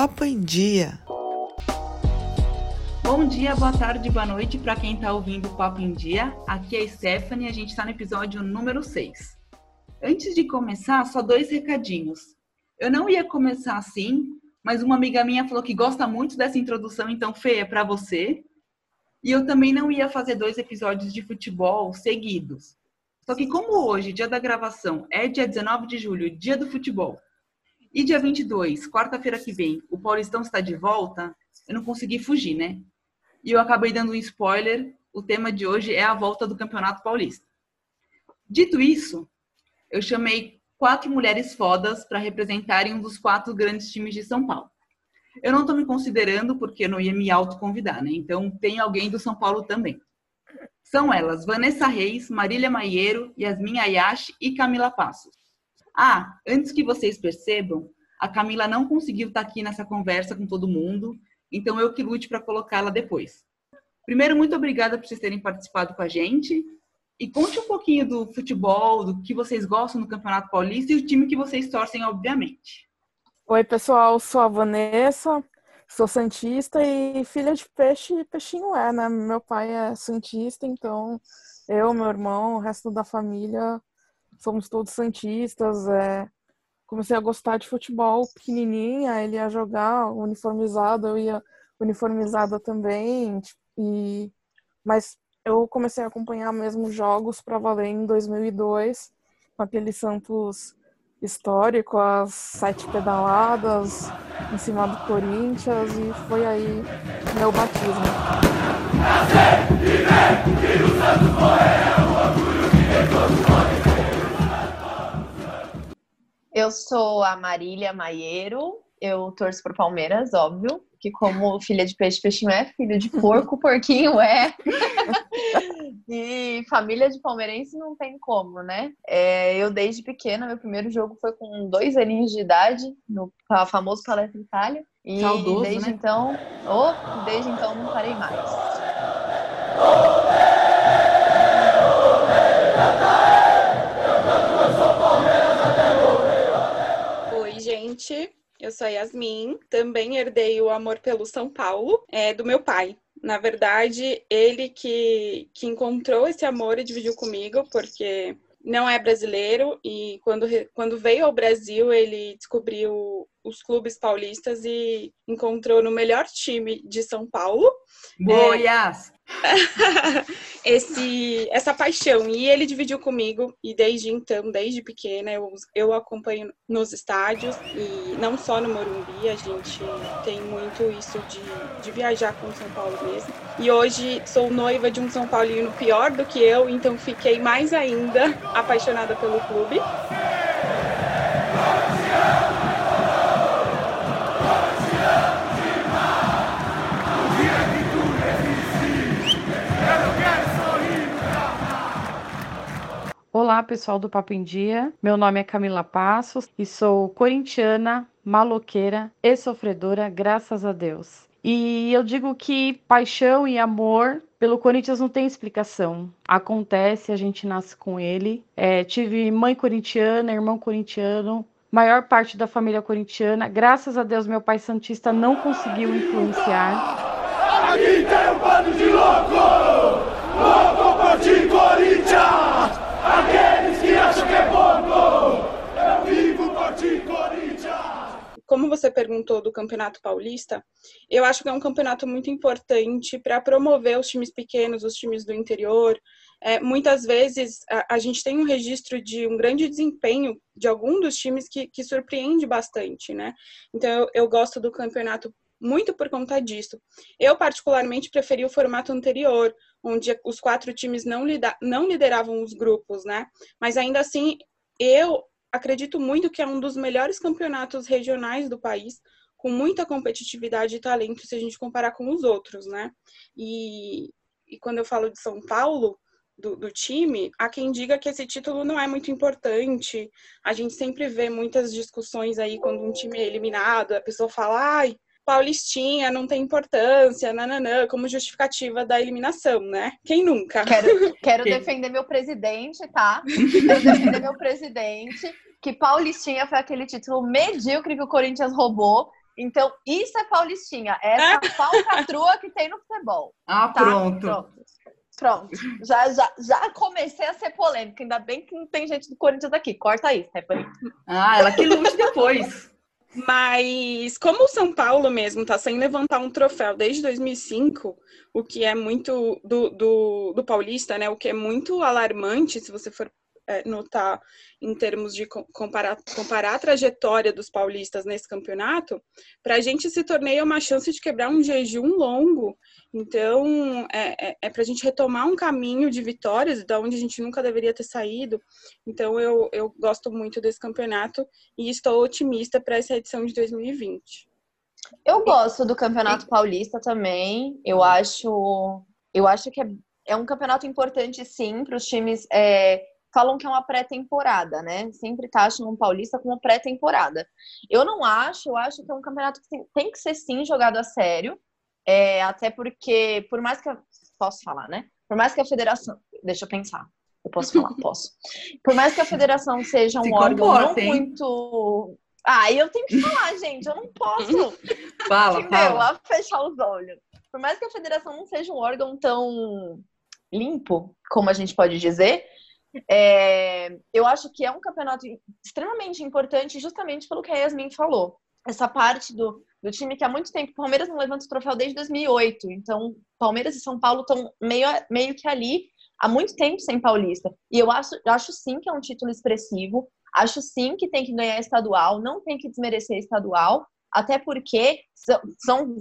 Papo em Dia. Bom dia, boa tarde, boa noite para quem está ouvindo o Papo em Dia. Aqui é a Stephanie e a gente está no episódio número 6. Antes de começar, só dois recadinhos. Eu não ia começar assim, mas uma amiga minha falou que gosta muito dessa introdução, então, Fê, é para você. E eu também não ia fazer dois episódios de futebol seguidos. Só que como hoje, dia da gravação, é dia 19 de julho, dia do futebol, e dia 22, quarta-feira que vem, o Paulistão está de volta, eu não consegui fugir, né? E eu acabei dando um spoiler, o tema de hoje é a volta do Campeonato Paulista. Dito isso, eu chamei quatro mulheres fodas para representarem um dos quatro grandes times de São Paulo. Eu não estou me considerando porque eu não ia me autoconvidar, né? Então tem alguém do São Paulo também. São elas Vanessa Reis, Marília Maiero, Yasmin Ayashi e Camila Passos. Ah, antes que vocês percebam, a Camila não conseguiu estar tá aqui nessa conversa com todo mundo, então eu que lute para colocá-la depois. Primeiro, muito obrigada por vocês terem participado com a gente. E conte um pouquinho do futebol, do que vocês gostam no Campeonato Paulista e o time que vocês torcem, obviamente. Oi, pessoal, sou a Vanessa, sou Santista e filha de peixe, peixinho é, né? Meu pai é Santista, então eu, meu irmão, o resto da família somos todos Santistas. É... Comecei a gostar de futebol pequenininha, ele ia jogar uniformizado, eu ia uniformizada também, e... mas eu comecei a acompanhar mesmo jogos para valer em 2002, com aquele Santos histórico, as sete pedaladas em cima do Corinthians e foi aí meu batismo. Eu sou a Marília Maiero, eu torço pro Palmeiras, óbvio, que como filha de peixe, peixinho é, filho de porco, porquinho é. e família de palmeirense não tem como, né? É, eu, desde pequena, meu primeiro jogo foi com dois aninhos de idade, no famoso Palestra Itália. E Saudoso, desde né? então, oh, desde então não parei mais. Gente. Eu sou a Yasmin, também herdei o amor pelo São Paulo, é, do meu pai. Na verdade, ele que, que encontrou esse amor e dividiu comigo, porque não é brasileiro e quando, quando veio ao Brasil, ele descobriu os clubes paulistas e encontrou no melhor time de São Paulo. Goiás! esse, essa paixão. E ele dividiu comigo, e desde então, desde pequena, eu, eu acompanho nos estádios, e não só no Morumbi, a gente tem muito isso de, de viajar com São Paulo mesmo. E hoje sou noiva de um São Paulino pior do que eu, então fiquei mais ainda apaixonada pelo clube. Olá, pessoal do Papo em Dia. Meu nome é Camila Passos e sou corintiana, maloqueira e sofredora, graças a Deus. E eu digo que paixão e amor pelo Corinthians não tem explicação. Acontece, a gente nasce com ele. É, tive mãe corintiana, irmão corintiano, maior parte da família corintiana. Graças a Deus, meu pai santista não conseguiu influenciar. Aqui tem um bando de louco! Louco por ti, Corinthians! Aqueles que acham que é pouco! Eu vivo por ti, Corinthians! Como você perguntou do Campeonato Paulista, eu acho que é um campeonato muito importante para promover os times pequenos, os times do interior. É, muitas vezes a, a, gente tem um registro de um grande desempenho de algum dos times que, que surpreende bastante, né? Então eu, eu gosto do campeonato muito por conta disso. Eu, particularmente, preferi o formato anterior, onde os quatro times não, não lideravam os grupos, né? Mas ainda assim, eu acredito muito que é um dos melhores campeonatos regionais do país, com muita competitividade e talento se a gente comparar com os outros, né? E, e quando eu falo de São Paulo, do, do, time, há quem diga que esse título não é muito importante. A gente sempre vê muitas discussões aí quando um time é eliminado, a pessoa fala, ai, Paulistinha não tem importância, nananã, como justificativa da eliminação, né? Quem nunca? Quero, quero defender meu presidente, tá? Quero defender meu presidente, que Paulistinha foi aquele título medíocre que o Corinthians roubou. Então, isso é paulistinha. Essa falcatrua que tem no futebol. Ah, Tá? pronto. Pronto. Pronto. Já, já, já comecei a ser polêmica. Ainda bem que não tem gente do Corinthians aqui. Corta aí, Stephanie. Ah, ela que lute depois. Mas como o São Paulo mesmo está sem levantar um troféu desde 2005, o que é muito do, do, do Paulista, né? O que é muito alarmante, se você for é, notar em termos de co- comparar, comparar a trajetória dos paulistas nesse campeonato, para a gente esse torneio uma chance de quebrar um jejum longo. Então, é, é, é para a gente retomar um caminho de vitórias, da onde a gente nunca deveria ter saído. Então, eu, eu gosto muito desse campeonato e estou otimista para essa edição de 2020. Eu gosto do Campeonato Paulista também. Eu acho, eu acho que é, é um campeonato importante, sim, para os times. é, falam que é uma pré-temporada, né? Sempre taxam um paulista como pré-temporada. Eu não acho, eu acho que é um campeonato que tem, tem que ser, sim, jogado a sério. É, até porque, por mais que. a- Posso falar, né? Por mais que a federação. Deixa eu pensar. Eu posso falar? Posso. Por mais que a federação seja um Se órgão não muito. Ah, eu tenho que falar, gente. Eu não posso. Fala, Entendeu? fala. Lá fechar os olhos. Por mais que a federação não seja um órgão tão limpo, como a gente pode dizer, é, eu acho que é um campeonato extremamente importante, justamente pelo que a Yasmin falou. Essa parte do, do time que há muito tempo, o Palmeiras não levanta o troféu desde 2008, então Palmeiras e São Paulo estão meio, meio que ali há muito tempo sem paulista. E eu acho, eu acho sim que é um título expressivo, acho sim que tem que ganhar estadual, não tem que desmerecer estadual, até porque são, são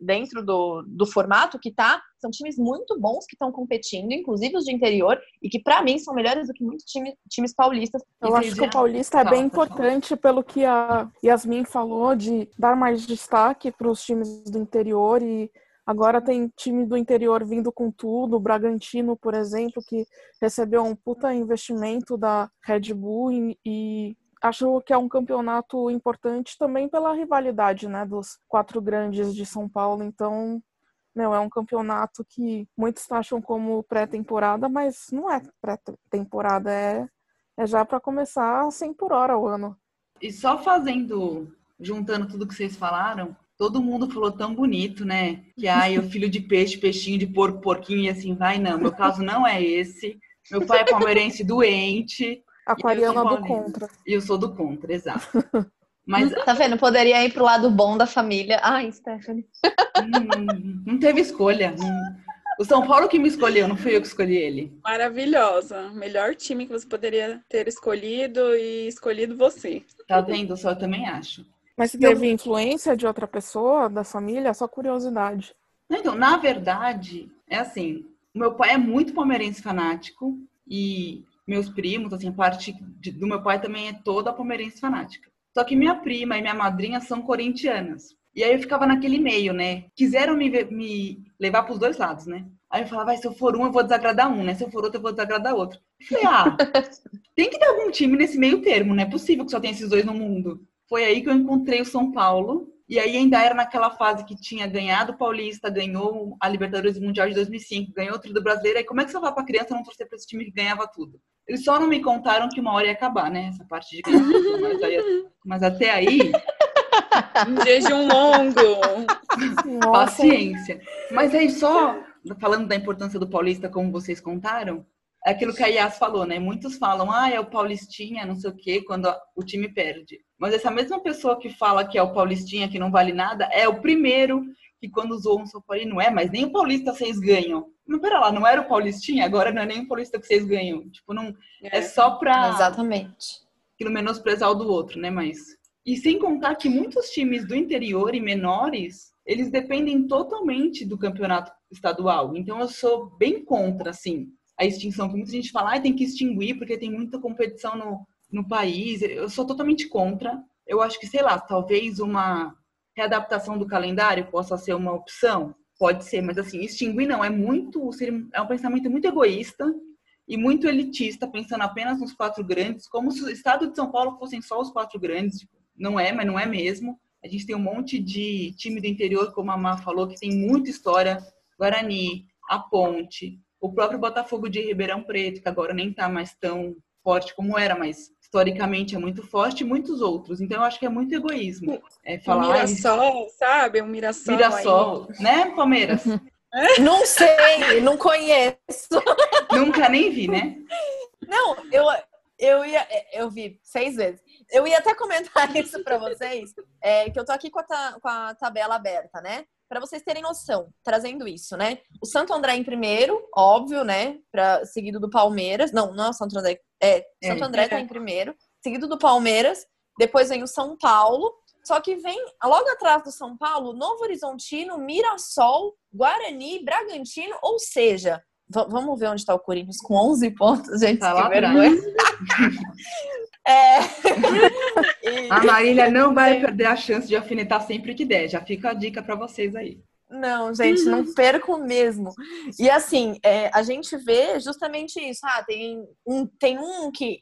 dentro do, do formato que tá, são times muito bons que estão competindo, inclusive os de interior, e que para mim são melhores do que muitos time, times paulistas. Eu acho que o Paulista é bem importante pelo que a Yasmin falou de dar mais destaque para os times do interior e agora tem time do interior vindo com tudo, o Bragantino, por exemplo, que recebeu um puta investimento da Red Bull e, e acho que é um campeonato importante também pela rivalidade, né, dos quatro grandes de São Paulo, então meu, é um campeonato que muitos taxam como pré-temporada, mas não é pré-temporada, é é já para começar a 100 por hora o ano. E só fazendo, juntando tudo que vocês falaram, todo mundo falou tão bonito, né? Que ai, o filho de peixe, peixinho de porco, porquinho e assim vai. Não, meu caso não é esse. Meu pai é palmeirense doente Aquariana do Paulino. contra. e eu sou do contra, exato. Mas Tá vendo? Poderia ir pro lado bom da família. Ai, Stephanie. hum, não teve escolha. Não- O São Paulo que me escolheu, não fui eu que escolhi ele. Maravilhosa. Melhor time que você poderia ter escolhido e escolhido você. Tá vendo? Só eu também acho. Mas se Eu- teve influência de outra pessoa da família, é só curiosidade. Então, na verdade, é assim, o meu pai é muito palmeirense fanático e meus primos, assim, a parte de- do meu pai também é toda palmeirense fanática. Só que minha prima e minha madrinha são corintianas. E aí eu ficava naquele meio, né? Quiseram me, me levar pros dois lados, né? Aí eu falava, "Vai, se eu for um, eu vou desagradar um, né? Se eu for outro, eu vou desagradar outro. Eu falei, ah, tem que ter algum time nesse meio termo, não é possível que só tenha esses dois no mundo. Foi aí que eu encontrei o São Paulo. E aí ainda era naquela fase que tinha ganhado o Paulista, ganhou a Libertadores Mundial de 2005, ganhou o Trio Brasileiro. Aí como é que você vai pra criança não torcer pra esse time que ganhava tudo? Eles só não me contaram que uma hora ia acabar, né? Essa parte de. Mas, aí- mas até aí, Um jejum longo. Nossa, paciência. Mas aí só, falando da importância do Paulista, como vocês contaram, é aquilo que a Yas falou, né? Muitos falam, ah, é o Paulistinha, não sei o quê, quando o time perde. Mas essa mesma pessoa que fala que é o Paulistinha, que não vale nada, é o primeiro que quando zoam o São Paulo, não é, mas nem o Paulista vocês ganham. Mas pera lá, não era o Paulistinha? Agora não é nem o Paulista que vocês ganham. Tipo, não, é só pra Exatamente. aquilo menosprezar o do outro, né? Mas. E sem contar que muitos times do interior e menores, eles dependem totalmente do campeonato estadual. Então eu sou bem contra, assim, a extinção, que muita gente fala, ah, tem que extinguir porque tem muita competição no, no país. Eu sou totalmente contra. Eu acho que, sei lá, talvez uma readaptação do calendário possa ser uma opção. Pode ser, mas assim, extinguir não, é muito, é um pensamento muito egoísta e muito elitista, pensando apenas nos quatro grandes, como se o estado de São Paulo fossem só os quatro grandes. Tipo, Não é, mas não é mesmo. A gente tem um monte de time do interior, como a Má falou, que tem muita história. Guarani, a Ponte, o próprio Botafogo de Ribeirão Preto, que agora nem tá mais tão forte como era, mas historicamente é muito forte, e muitos outros. Então eu acho que é muito egoísmo. É falar, um Mirassol, sabe? Um Mirassol. Mirassol, aí. né, Palmeiras? Não sei, não conheço. Nunca nem vi, né? Não, eu, eu ia. Eu vi seis vezes. Eu ia até comentar isso para vocês, é, que eu tô aqui com a, ta, com a tabela aberta, né? Para vocês terem noção, trazendo isso, né? O Santo André em primeiro, óbvio, né? Pra, seguido do Palmeiras. Não, não é o Santo André. É, Santo é. André é. tá em primeiro, seguido do Palmeiras. Depois vem o São Paulo. Só que vem logo atrás do São Paulo, Novo Horizontino, Mirassol, Guarani, Bragantino, ou seja, vamos ver onde está o Corinthians com 11 pontos, gente. Tá vergonha. é... A Marília não vai perder a chance de alfinetar sempre que der. Já fica a dica para vocês aí. Não, gente, não perco mesmo. E assim, é, a gente vê justamente isso. Ah, tem um, tem um que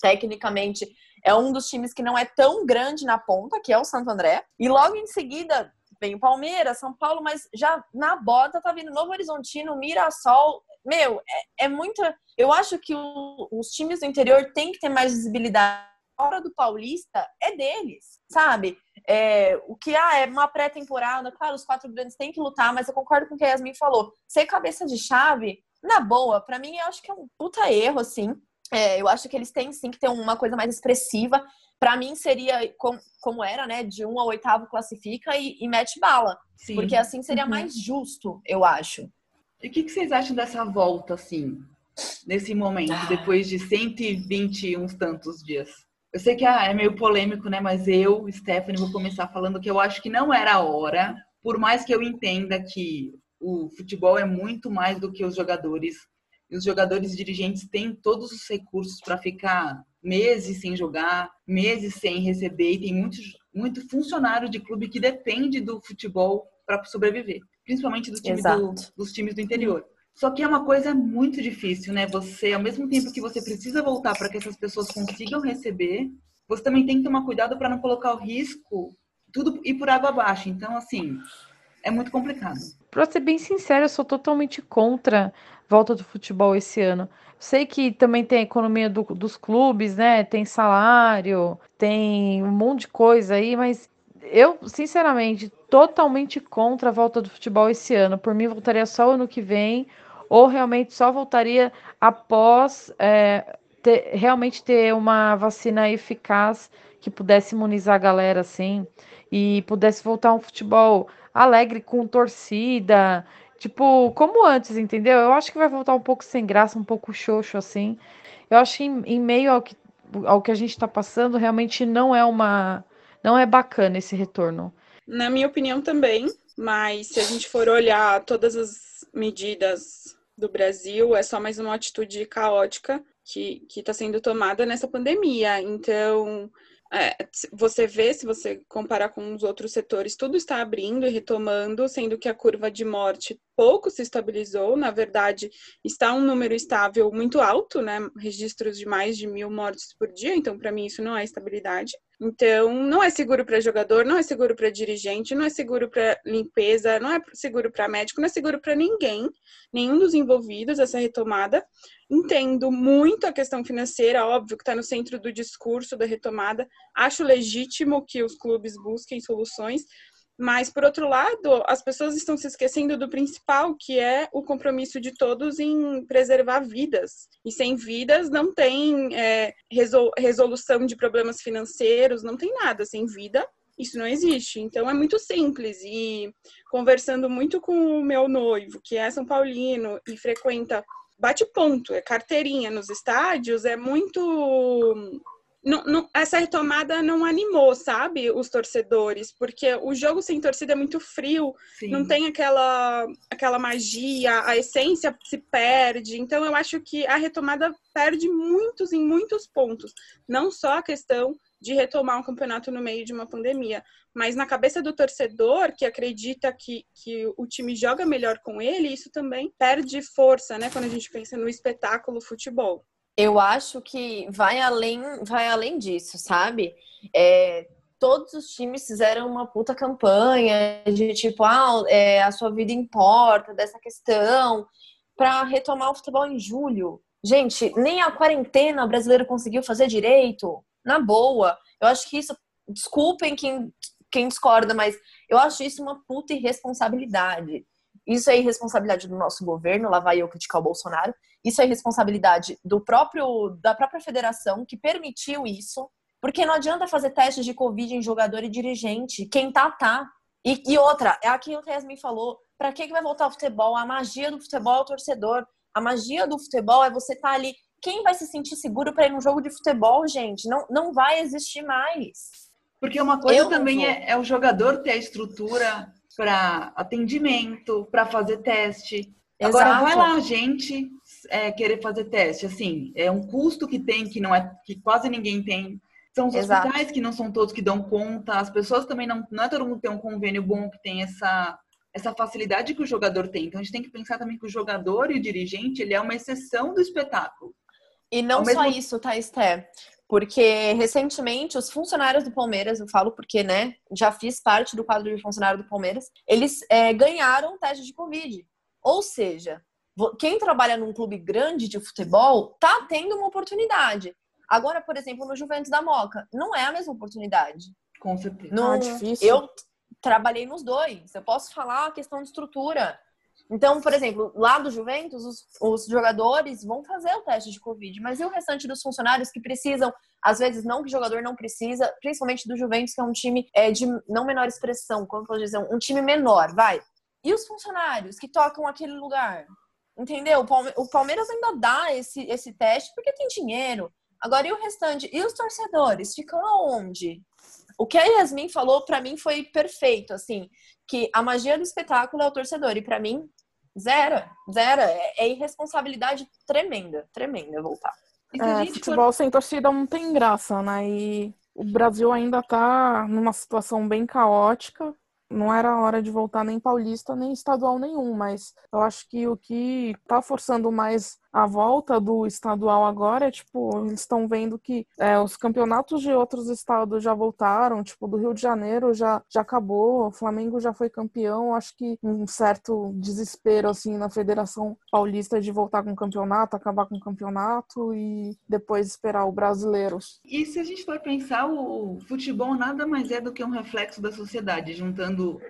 tecnicamente é um dos times que não é tão grande na ponta, que é o Santo André. E logo em seguida vem o Palmeiras, São Paulo, mas já na bota tá vindo Novo Horizontino, Mirassol. Meu, é, é muita. Eu acho que o, os times do interior têm que ter mais visibilidade. A hora do Paulista é deles, sabe? É, o que ah, é uma pré-temporada, claro, os quatro grandes têm que lutar, mas eu concordo com o que a Yasmin falou. Ser cabeça de chave, na boa, para mim eu acho que é um puta erro, assim. É, eu acho que eles têm sim que ter uma coisa mais expressiva. Para mim seria como, como, era, né? De um ao oitavo classifica e, e mete bala. Sim. Porque assim seria uhum. mais justo, eu acho. E o que, que, vocês acham dessa volta, assim, nesse momento, ah. depois de 120 e uns tantos dias? Eu sei que ah, é meio polêmico, né? Mas eu, Stephanie, vou começar falando que eu acho que não era a hora, por mais que eu entenda que o futebol é muito mais do que os jogadores e os jogadores dirigentes têm todos os recursos para ficar meses sem jogar, meses sem receber, e tem muitos, muito funcionário de clube que depende do futebol para sobreviver, principalmente dos times do, dos times do interior. Só que é uma coisa muito difícil, né? Você, ao mesmo tempo que você precisa voltar para que essas pessoas consigam receber, você também tem que tomar cuidado para não colocar o risco tudo ir por água abaixo. Então, assim, é muito complicado. Para ser bem sincero, eu sou totalmente contra volta do futebol esse ano. Sei que também tem a economia do, dos clubes, né? Tem salário, tem um monte de coisa aí, mas eu, sinceramente, totalmente contra a volta do futebol esse ano. Por mim, voltaria só ano que vem, ou realmente só voltaria após é, ter, realmente ter uma vacina eficaz que pudesse imunizar a galera assim e pudesse voltar um futebol alegre com torcida, Tipo, como antes, entendeu? Eu acho que vai voltar um pouco sem graça, um pouco xoxo, assim. Eu acho que em, em meio ao que, ao que a gente está passando, realmente não é uma. Não é bacana esse retorno. Na minha opinião também, mas se a gente for olhar todas as medidas do Brasil, é só mais uma atitude caótica que está sendo tomada nessa pandemia. Então, é, você vê, se você comparar com os outros setores, tudo está abrindo e retomando, sendo que a curva de morte pouco se estabilizou. Na verdade, está um número estável muito alto, né? Registros de mais de mil mortes por dia, então, para mim, isso não é estabilidade. Então, não é seguro para jogador, não é seguro para dirigente, não é seguro para limpeza, não é seguro para médico, não é seguro para ninguém, nenhum dos envolvidos essa retomada. Entendo muito a questão financeira, óbvio que está no centro do discurso da retomada. Acho legítimo que os clubes busquem soluções, mas, por outro lado, as pessoas estão se esquecendo do principal, que é o compromisso de todos em preservar vidas. E sem vidas não tem é, resolução de problemas financeiros, não tem nada. Sem vida, isso não existe. Então é muito simples. E conversando muito com o meu noivo, que é São Paulino e frequenta bate ponto, é carteirinha nos estádios, é muito não, não, essa retomada não animou, sabe, os torcedores, porque o jogo sem torcida é muito frio, Sim. não tem aquela, aquela magia, a essência se perde. Então, eu acho que a retomada perde muitos em muitos pontos. Não só a questão de retomar um campeonato no meio de uma pandemia, mas na cabeça do torcedor que acredita que, que o time joga melhor com ele, isso também perde força, né, quando a gente pensa no espetáculo futebol. Eu acho que vai além, vai além disso, sabe? É, todos os times fizeram uma puta campanha de tipo, ah, é, a sua vida importa, dessa questão, para retomar o futebol em julho. Gente, nem a quarentena o brasileiro conseguiu fazer direito. Na boa. Eu acho que isso. Desculpem quem, quem discorda, mas eu acho isso uma puta irresponsabilidade. Isso é irresponsabilidade do nosso governo, lá vai eu criticar o Bolsonaro. Isso é irresponsabilidade do próprio da própria federação que permitiu isso. Porque não adianta fazer testes de Covid em jogador e dirigente. Quem tá, tá. E, e outra, é aquilo que a Yasmin falou. Pra que, que vai voltar o futebol? A magia do futebol é o torcedor. A magia do futebol é você estar tá ali. Quem vai se sentir seguro para ir num jogo de futebol, gente? Não, não vai existir mais. Porque uma coisa Eu também é, é o jogador ter a estrutura para atendimento, para fazer teste. Exato. Agora vai lá a gente é, querer fazer teste, assim, é um custo que tem que não é que quase ninguém tem. São os Exato. hospitais que não são todos que dão conta, as pessoas também não, não é todo mundo tem um convênio bom que tem essa essa facilidade que o jogador tem. Então a gente tem que pensar também que o jogador e o dirigente, ele é uma exceção do espetáculo. E não mesmo... só isso, tá, Esther? Porque recentemente os funcionários do Palmeiras, eu falo porque, né, já fiz parte do quadro de funcionário do Palmeiras, eles é, ganharam teste de Covid. Ou seja, quem trabalha num clube grande de futebol tá tendo uma oportunidade. Agora, por exemplo, no Juventus da Moca, não é a mesma oportunidade. Com certeza. Não, ah, difícil. Eu trabalhei nos dois. Eu posso falar a questão de estrutura. Então, por exemplo, lá do Juventus, os, os, jogadores vão fazer o teste de Covid, mas e o restante dos funcionários que precisam, às vezes não que o jogador não precisa, principalmente do Juventus, que é um time é, de não menor expressão, como posso dizer, um time menor, vai. E os funcionários que tocam aquele lugar? Entendeu? O Palmeiras ainda dá esse, esse teste porque tem dinheiro. Agora, e o restante? E os torcedores? Ficam aonde? O que a Yasmin falou, para mim, foi perfeito, assim, que a magia do espetáculo é o torcedor. E para mim, Zero, zero. É, é irresponsabilidade tremenda, tremenda voltar. É, futebol for... sem torcida não tem graça, né? E o Brasil ainda tá numa situação bem caótica não era hora de voltar nem paulista nem estadual nenhum, mas eu acho que o que tá forçando mais a volta do estadual agora é tipo, eles estão vendo que é, os campeonatos de outros estados já voltaram, tipo, do Rio de Janeiro já, já acabou, o Flamengo já foi campeão, acho que um certo desespero assim na Federação Paulista de voltar com o campeonato, acabar com o campeonato e depois esperar o brasileiro. E se a gente for pensar, o futebol nada mais é do que um reflexo da sociedade, juntando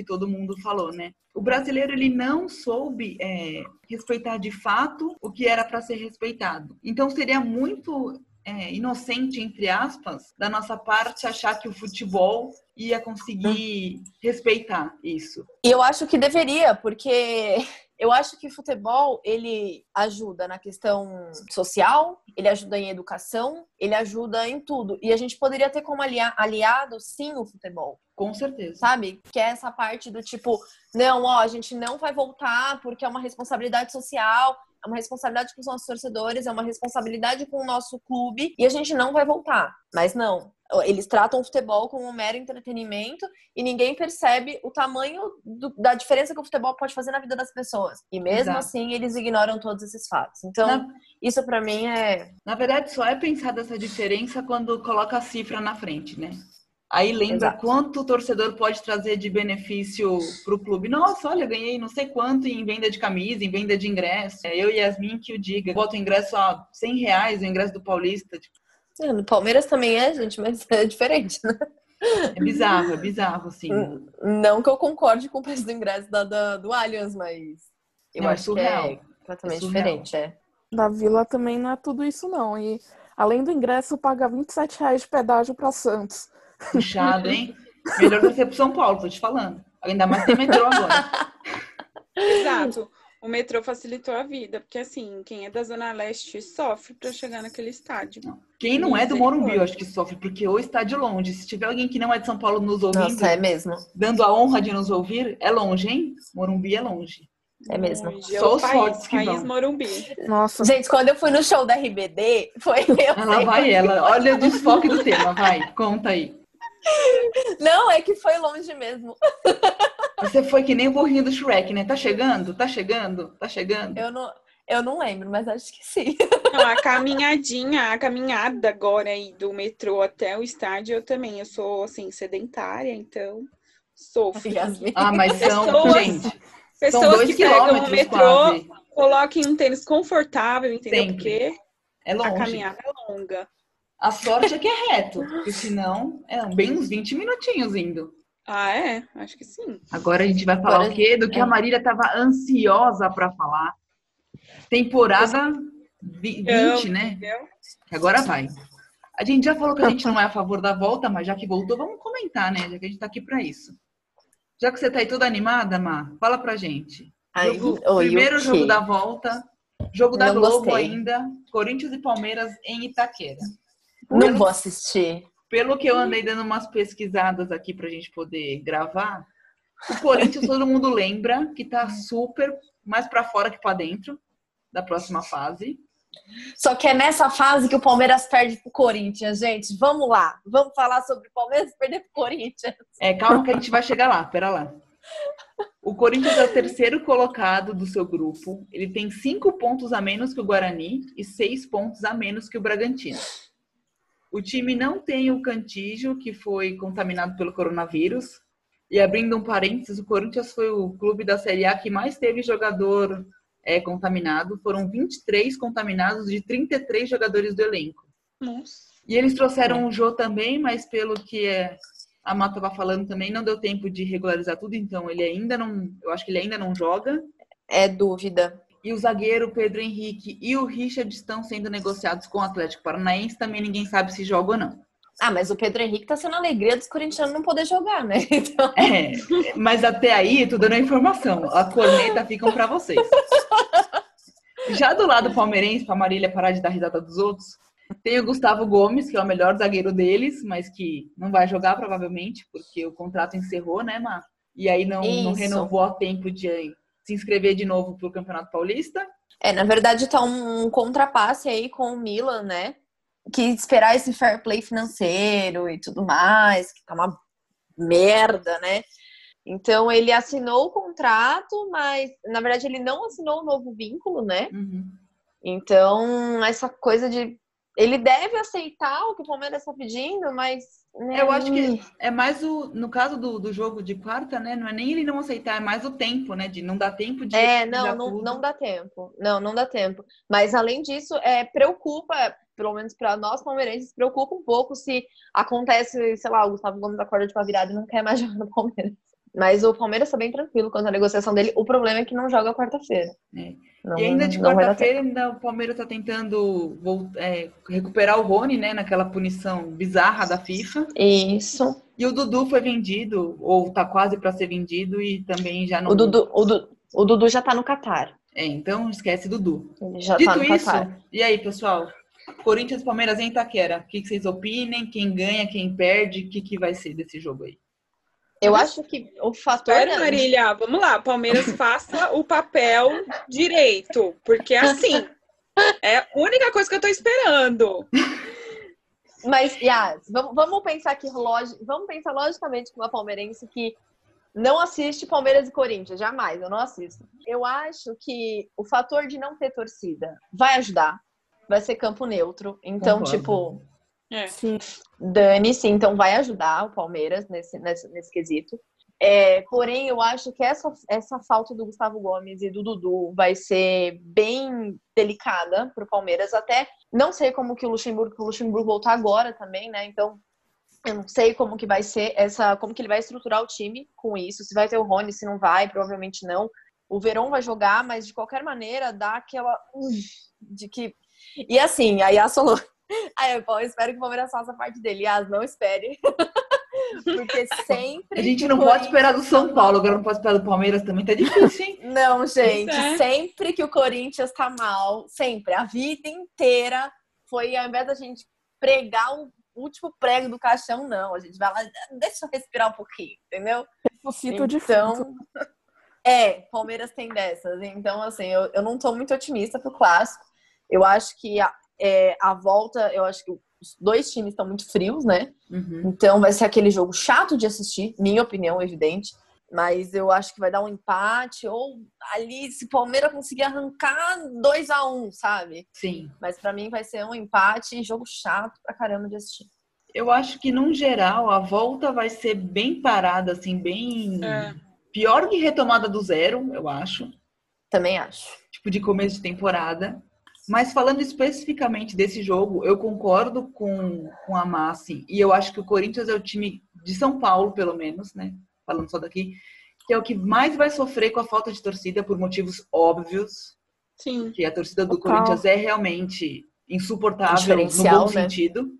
que todo mundo falou, né? O brasileiro ele não soube é, respeitar de fato o que era para ser respeitado. Então seria muito é, inocente, entre aspas, da nossa parte achar que o futebol ia conseguir respeitar isso. E eu acho que deveria, porque eu acho que o futebol ele ajuda na questão social, ele ajuda em educação, ele ajuda em tudo. E a gente poderia ter como aliado, sim, o futebol. Com certeza. Sabe? Que é essa parte do tipo, não, ó, a gente não vai voltar porque é uma responsabilidade social, é uma responsabilidade com os nossos torcedores, é uma responsabilidade com o nosso clube e a gente não vai voltar. Mas não, eles tratam o futebol como um mero entretenimento e ninguém percebe o tamanho do, da diferença que o futebol pode fazer na vida das pessoas. E mesmo Exato. assim, eles ignoram todos esses fatos. Então, na... isso para mim é. Na verdade, só é pensar dessa diferença quando coloca a cifra na frente, né? Aí lembra Exato. quanto o torcedor pode trazer de benefício para o clube. Nossa, olha, ganhei não sei quanto em venda de camisa, em venda de ingresso. É, eu e Yasmin que o diga. Bota o ingresso a 100 reais, o ingresso do Paulista. Tipo. É, no Palmeiras também é, gente, mas é diferente, né? É bizarro, é bizarro, assim. Não que eu concorde com o preço do ingresso da, da do Allianz, mas eu não, é acho surreal. que é completamente é diferente, é. Da Vila também não é tudo isso, não. E além do ingresso, paga 27 reais de pedágio para Santos. Puxado, hein? Melhor você pro São Paulo, tô te falando. Ainda mais tem metrô agora. Exato. O metrô facilitou a vida, porque assim, quem é da Zona Leste sofre para chegar naquele estádio. Quem não é do Morumbi, eu acho que sofre, porque o estádio é longe. Se tiver alguém que não é de São Paulo nos ouvindo, Nossa, é mesmo. dando a honra de nos ouvir, é longe, hein? Morumbi é longe. É mesmo. Longe. Só os fortes que vão. Morumbi. Nossa. Gente, quando eu fui no show da RBD, foi eu. Ela vai, ela. Olha o desfoque do tema, vai. Conta aí. Não, é que foi longe mesmo. Você foi que nem o burrinho do Shrek, né? Tá chegando? Tá chegando? Tá chegando? Eu não, eu não lembro, mas acho que sim. Não, a caminhadinha, a caminhada agora aí do metrô até o estádio, eu também. Eu sou, assim, sedentária, então sofro. Ah, mas são, pessoas, gente, pessoas que pegam o metrô quase. Coloquem um tênis confortável, entendeu? Sempre. Porque É a longe. caminhada é longa. A sorte é que é reto, porque senão é bem uns 20 minutinhos indo. Ah, é? Acho que sim. Agora a gente vai falar Agora- o quê? Do que é. a Marília estava ansiosa para falar. Temporada vi- 20, né? Agora vai. A gente já falou que a gente não é a favor da volta, mas já que voltou, vamos comentar, né? Já que a gente tá aqui para isso. Já que você tá aí toda animada, Má, fala pra gente. Ai, Jogo- oi, primeiro jogo da volta, jogo da Não Globo gostei. ainda, Corinthians e Palmeiras em Itaquera. Não vou assistir. Pelo que eu andei dando umas pesquisadas aqui pra gente poder gravar, o Corinthians todo mundo lembra que tá super mais pra fora que pra dentro da próxima fase. Só que é nessa fase que o Palmeiras perde pro Corinthians, gente. Vamos lá. Vamos falar sobre o Palmeiras perder pro Corinthians. É, calma que a gente vai chegar lá, pera lá. O Corinthians é o terceiro colocado do seu grupo. Ele tem cinco pontos a menos que o Guarani e seis pontos a menos que o Bragantino. O time não tem o Cantígio, que foi contaminado pelo coronavírus. E abrindo um parênteses, o Corinthians foi o clube da Série A que mais teve jogador é, contaminado. Foram 23 contaminados de 33 jogadores do elenco. Nossa. E eles trouxeram o Jô também, mas pelo que é, a Mata estava falando também, não deu tempo de regularizar tudo, então ele ainda não. Eu acho que ele ainda não joga. É dúvida. E o zagueiro Pedro Henrique e o Richard estão sendo negociados com o Atlético Paranaense, também ninguém sabe se joga ou não. Ah, mas o Pedro Henrique tá sendo a alegria dos corintianos não poder jogar, né? Então, É, mas até aí, tô dando a informação. A corneta ficam para vocês. Já do lado palmeirense, pra Marília parar de dar risada dos outros, tem o Gustavo Gomes, que é o melhor zagueiro deles, mas que não vai jogar provavelmente, porque o contrato encerrou, né, Mar? E aí não, não renovou a tempo de se inscrever de novo pro Campeonato Paulista. é, na verdade tá um contrapasse aí com o Milan, né? Que esperar esse fair play financeiro e tudo mais, que tá uma merda, né? Então ele assinou o contrato, mas na verdade ele não assinou o novo vínculo, né? Uhum. Então, essa coisa de. Ele deve aceitar o que o Palmeiras está pedindo, mas. né, Eu acho que é mais o. No caso do, do jogo de quarta, né? Não é nem ele não aceitar, é mais o tempo, né? De não dar tempo de. É, não, não, tudo. não dá tempo. Não, não dá tempo. Mas além disso, é, preocupa, pelo menos para nós palmeirenses, preocupa um pouco se acontece, sei lá, o Gustavo Gomes acorda de uma virada e não quer mais jogar no Palmeiras. Mas o Palmeiras está bem tranquilo quanto à negociação dele. O problema é que não joga quarta-feira. É. E ainda de quarta-feira, ainda o Palmeiras tá tentando vol- é, recuperar o Rony, né? Naquela punição bizarra da FIFA. Isso. E o Dudu foi vendido, ou tá quase para ser vendido, e também já não. O Dudu, o, Du- o Dudu já tá no Catar. É, então esquece Dudu. Ele já Dito tá no isso, Catar. e aí, pessoal? Corinthians Palmeiras em Itaquera. O que, que vocês opinem? Quem ganha, quem perde? O que, que vai ser desse jogo aí? Eu acho que o fator. Espera, Marília, vamos lá. Palmeiras faça o papel direito. Porque assim, é a única coisa que eu tô esperando. Mas, Yas, vamos, vamos pensar aqui, logi... vamos pensar logicamente com uma palmeirense que não assiste Palmeiras e Corinthians, jamais, eu não assisto. Eu acho que o fator de não ter torcida vai ajudar. Vai ser campo neutro. Então, Concordo. tipo, É. Sim. dane-se, então vai ajudar o Palmeiras nesse, nesse, nesse quesito. É, porém, eu acho que essa, essa falta do Gustavo Gomes e do Dudu vai ser bem delicada pro Palmeiras. Até não sei como que o Luxemburgo, o Luxemburgo voltar agora também, né? Então, eu não sei como que vai ser essa, como que ele vai estruturar o time com isso. Se vai ter o Rony, se não vai, provavelmente não. O Verón vai jogar, mas de qualquer maneira dá aquela de que e assim, a Yas Aí, eu espero que o Palmeiras faça parte dele. Yas, não espere. Porque sempre. A gente não o pode Corinthians- esperar do São Paulo, agora não pode esperar do Palmeiras também, tá difícil, hein? Não, gente, é. sempre que o Corinthians tá mal, sempre, a vida inteira foi, ao invés da gente pregar o último prego do caixão, não. A gente vai lá, deixa eu respirar um pouquinho, entendeu? Ressuscita de Então, é, Palmeiras tem dessas. Então, assim, eu, eu não tô muito otimista pro clássico. Eu acho que a, é, a volta, eu acho que os dois times estão muito frios, né? Uhum. Então vai ser aquele jogo chato de assistir, minha opinião, evidente. Mas eu acho que vai dar um empate, ou ali, se o Palmeiras conseguir arrancar 2 a 1 sabe? Sim. Mas pra mim vai ser um empate e jogo chato pra caramba de assistir. Eu acho que, num geral, a volta vai ser bem parada, assim, bem. É. Pior que retomada do zero, eu acho. Também acho. Tipo, de começo de temporada. Mas falando especificamente desse jogo, eu concordo com, com a Massi. E eu acho que o Corinthians é o time de São Paulo, pelo menos, né? Falando só daqui, que é o que mais vai sofrer com a falta de torcida por motivos óbvios. Sim. Que a torcida do Total. Corinthians é realmente insuportável no bom né? sentido.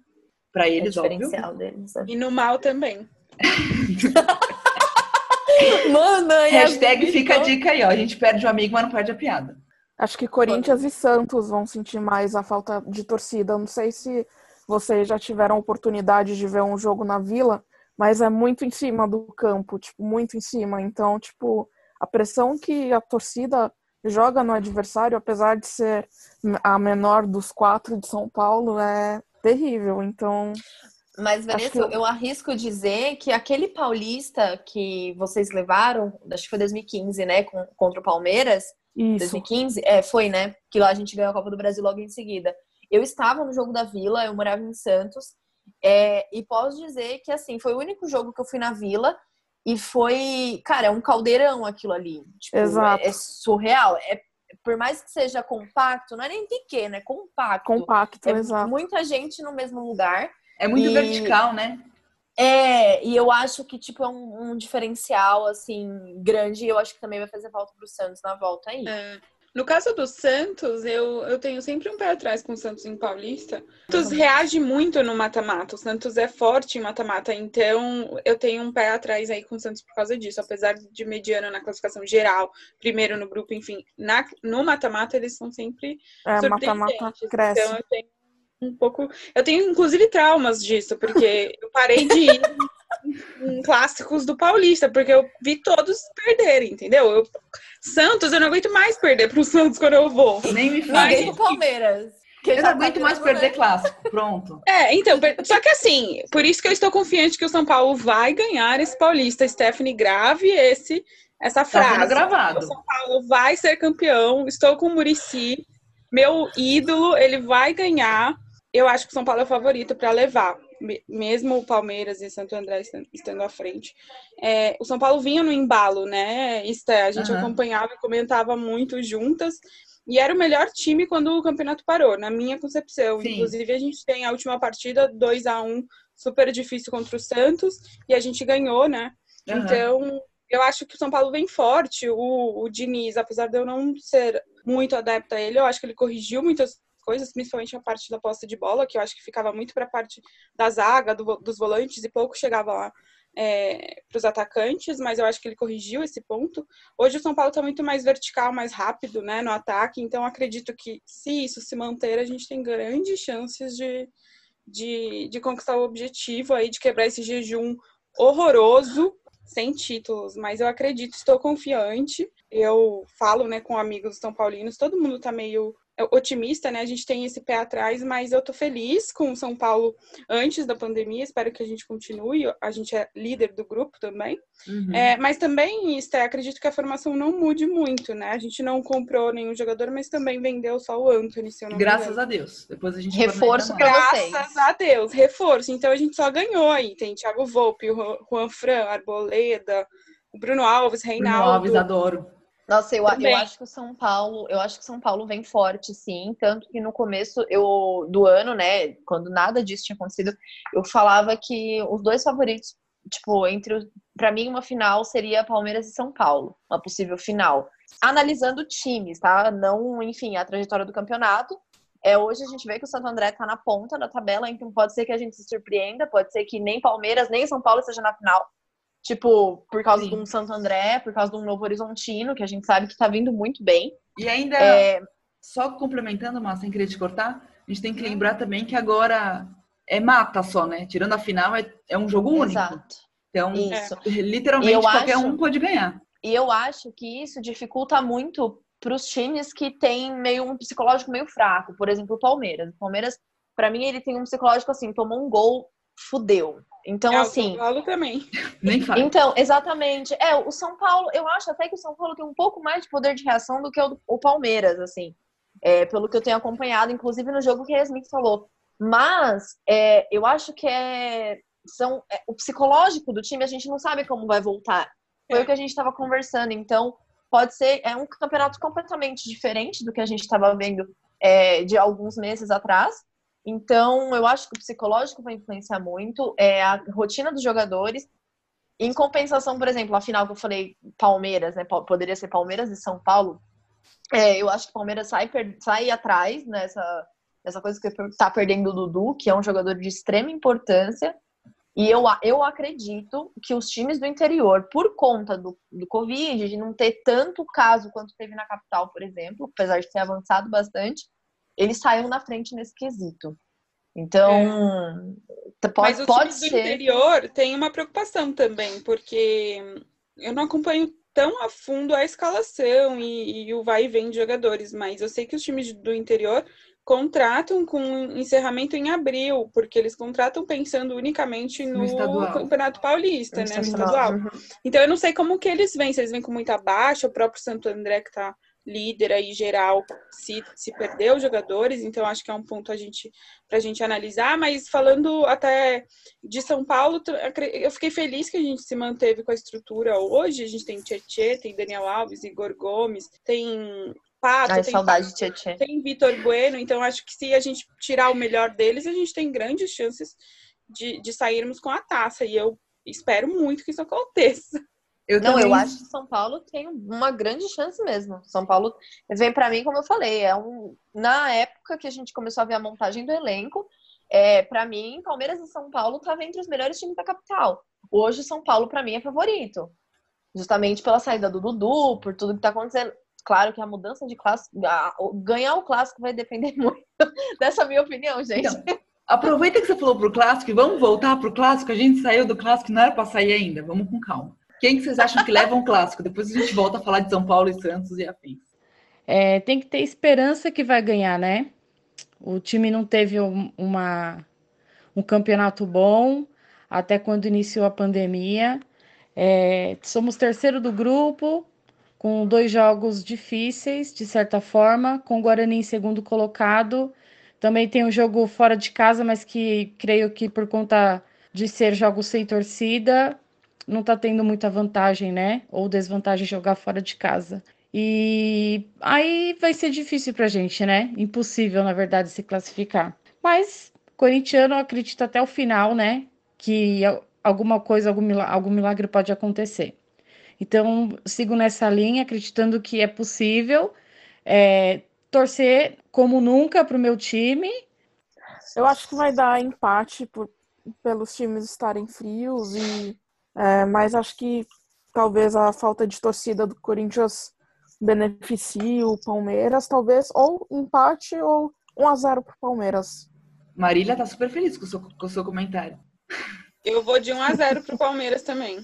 Pra É eles, o óbvio. diferencial deles. né? E no mal também. Mano, e a Hashtag fica a dica aí, ó. A gente perde o amigo, mas não perde a piada. Acho que Corinthians e Santos vão sentir mais a falta de torcida. Não sei se vocês já tiveram oportunidade de ver um jogo na Vila, mas é muito em cima do campo, tipo, muito em cima. Então, tipo, a pressão que a torcida joga no adversário, apesar de ser a menor dos quatro de São Paulo, é terrível. Então, Mas, Vanessa, eu- eu arrisco dizer que aquele paulista que vocês levaram, acho que foi 2015, né, contra o Palmeiras, isso. 2015, é, foi, né, que lá a gente ganhou a Copa do Brasil logo em seguida. Eu estava no jogo da Vila, eu morava em Santos, é, e posso dizer que, assim, foi o único jogo que eu fui na Vila, e foi, cara, é um caldeirão aquilo ali. Tipo, Exato. É, é surreal. É, por mais que seja compacto, não é nem pequeno, é compacto. Compacto, É exato. muita gente no mesmo lugar. É muito E- vertical, né? É, e eu acho que, tipo, é um, um diferencial, assim, grande. E eu acho que também vai fazer falta pro Santos na volta aí. É. No caso do Santos, eu, eu tenho sempre um pé atrás com o Santos em Paulista. O Santos reage muito no mata-mata. O Santos é forte em mata-mata, então eu tenho um pé atrás aí com o Santos por causa disso. Apesar de mediano na classificação geral, primeiro no grupo, enfim, na, no mata-mata eles são sempre É, mata-mata surpreendentes. cresce. Então eu tenho um pouco. Eu tenho, inclusive, traumas disso, porque eu parei de ir em, clássicos do Paulista, porque eu vi todos perderem, entendeu? Eu- Santos, eu não aguento mais perder pro Santos quando eu vou. Nem me faz. Ninguém pro Palmeiras. que Eu já não tá aguento mais perder né? clássico. Pronto. É, então, só que assim, por isso que eu estou confiante que o São Paulo vai ganhar esse Paulista. Stephanie, grave esse, essa Tá frase. gravado. O São Paulo vai ser campeão. Estou com o Murici, meu ídolo, ele vai ganhar. Eu acho que o São Paulo é o favorito para levar, me- mesmo o Palmeiras e Santo André estan- estando à frente. É, o São Paulo vinha no embalo, né? Esté, a gente Aham. acompanhava e comentava muito juntas. E era o melhor time quando o campeonato parou, na minha concepção. Sim. Inclusive, a gente tem a última partida 2 a 1 super difícil contra o Santos, e a gente ganhou, né? Aham. Então, eu acho que o São Paulo vem forte. O, o Diniz, apesar de eu não ser muito adepta a ele, eu acho que ele corrigiu muitas coisas, principalmente a parte da posse de bola, que eu acho que ficava muito para a parte da zaga, do dos volantes, e pouco chegava lá para os atacantes, mas eu acho que ele corrigiu esse ponto. Hoje o São Paulo está muito mais vertical, mais rápido né, no ataque, então acredito que se isso se manter, a gente tem grandes chances de, de, de conquistar o objetivo aí, de quebrar esse jejum horroroso sem títulos, mas eu acredito, estou confiante. Eu falo, né, com amigos são paulinos, todo mundo tá meio otimista, né? A gente tem esse pé atrás, mas eu tô feliz com o São Paulo antes da pandemia. Espero que a gente continue. A gente é líder do grupo também. Uhum. É, mas também, Esté, acredito que a formação não mude muito, né? A gente não comprou nenhum jogador, mas também vendeu só o Anthony, se eu não Graças a Deus. Depois a gente Reforço pra vocês. Graças a Deus, reforço. Então a gente só ganhou aí. Tem Thiago Volpe, o Juan- Fran, Arboleda, o Bruno Alves, Bruno Reinaldo. Alves, adoro. Nossa, eu, eu acho que o São Paulo, eu acho que São Paulo vem forte, sim. Tanto que no começo eu, do ano, né, quando nada disso tinha acontecido, eu falava que os dois favoritos, tipo, entre pra mim uma final seria Palmeiras e São Paulo, uma possível final. Analisando times, tá? Não, enfim, a trajetória do campeonato. É, hoje a gente vê que o Santo André tá na ponta da tabela, então pode ser que a gente se surpreenda, pode ser que nem Palmeiras, nem São Paulo esteja na final. Tipo, por causa Sim. de um Santo André, por causa de um Novo Horizontino, que a gente sabe que tá vindo muito bem. E ainda, É, só complementando, mas sem querer te cortar, a gente tem que lembrar também que agora é mata só, né? Tirando a final, é, é um jogo único. exato. Então, Isso. literalmente, E eu qualquer acho- um pode ganhar. E eu acho que isso dificulta muito para os times que têm meio um psicológico meio fraco. Por exemplo, o Palmeiras. O Palmeiras, para mim, ele tem um psicológico assim, tomou um gol, fudeu. Então, É, o assim, São Paulo também. Nem faz. Então, exatamente. É, o São Paulo, eu acho até que o São Paulo tem um pouco mais de poder de reação do que o, o Palmeiras, assim. É, pelo que eu tenho acompanhado, inclusive no jogo que a Yasmin falou. Mas é, eu acho que é, são, é, o psicológico do time, a gente não sabe como vai voltar. Foi É. o que a gente estava conversando. Então, pode ser é um campeonato completamente diferente do que a gente estava vendo é, de alguns meses atrás. Então, eu acho que o psicológico vai influenciar muito, é a rotina dos jogadores. Em compensação, por exemplo, a final que eu falei, Palmeiras, né? Poderia ser Palmeiras e São Paulo. É, eu acho que o Palmeiras sai, sai atrás nessa, nessa coisa que está perdendo o Dudu, que é um jogador de extrema importância. E eu, eu acredito que os times do interior, por conta do, do Covid, de não ter tanto caso quanto teve na capital, por exemplo, apesar de ter avançado bastante, eles saíram na frente nesse quesito. Então, é. pode, Mas os pode times ser... do interior tem uma preocupação também, porque eu não acompanho tão a fundo a escalação e, e, o vai e vem de jogadores, mas eu sei que os times do interior contratam com encerramento em abril, porque eles contratam pensando unicamente no, no Campeonato Paulista, no né? No estadual. Uhum. Então eu não sei como que eles vêm, se eles vêm com muita baixa, o próprio Santo André que tá líder aí geral se, se perdeu jogadores, então acho que é um ponto a gente para a gente analisar, mas falando até de São Paulo, eu fiquei feliz que a gente se manteve com a estrutura hoje, a gente tem Tietê, tem Daniel Alves, Igor Gomes, tem Pato, Ai, tem, saudade de tem Vitor Bueno, então acho que se a gente tirar o melhor deles, a gente tem grandes chances de, de sairmos com a taça, e eu espero muito que isso aconteça. Eu não, também... eu acho que São Paulo tem uma grande chance mesmo. São Paulo vem para mim, como eu falei, é um na época que a gente começou a ver a montagem do elenco, é, para mim, Palmeiras e São Paulo estavam entre os melhores times da capital. Hoje, São Paulo, para mim, é favorito. Justamente pela saída do Dudu, por tudo que está acontecendo. Claro que a mudança de clássico, ganhar o clássico vai depender muito dessa minha opinião, gente. Então, aproveita que você falou pro clássico e vamos voltar pro clássico. A gente saiu do clássico, não era para sair ainda. Vamos com calma. Quem que vocês acham que leva um clássico? Depois a gente volta a falar de São Paulo e Santos e afins. É, tem que ter esperança que vai ganhar, né? O time não teve um, uma, um campeonato bom até quando iniciou a pandemia. É, somos terceiro do grupo, com dois jogos difíceis, de certa forma, com o Guarani em segundo colocado. Também tem um jogo fora de casa, mas que creio que por conta de ser jogo sem torcida, não está tendo muita vantagem, né? Ou desvantagem jogar fora de casa. E aí vai ser difícil pra gente, né? Impossível, na verdade, se classificar. Mas corintiano acredita até o final, né? Que alguma coisa, algum milagre, algum milagre pode acontecer. Então, sigo nessa linha, acreditando que é possível é, torcer como nunca para o meu time. Eu acho que vai dar empate por, pelos times estarem frios e é, mas acho que talvez a falta de torcida do Corinthians beneficie o Palmeiras, talvez, ou empate ou 1 a 0 pro Palmeiras. Marília tá super feliz com o seu, com o seu comentário. Eu vou de 1 a 0 pro Palmeiras também.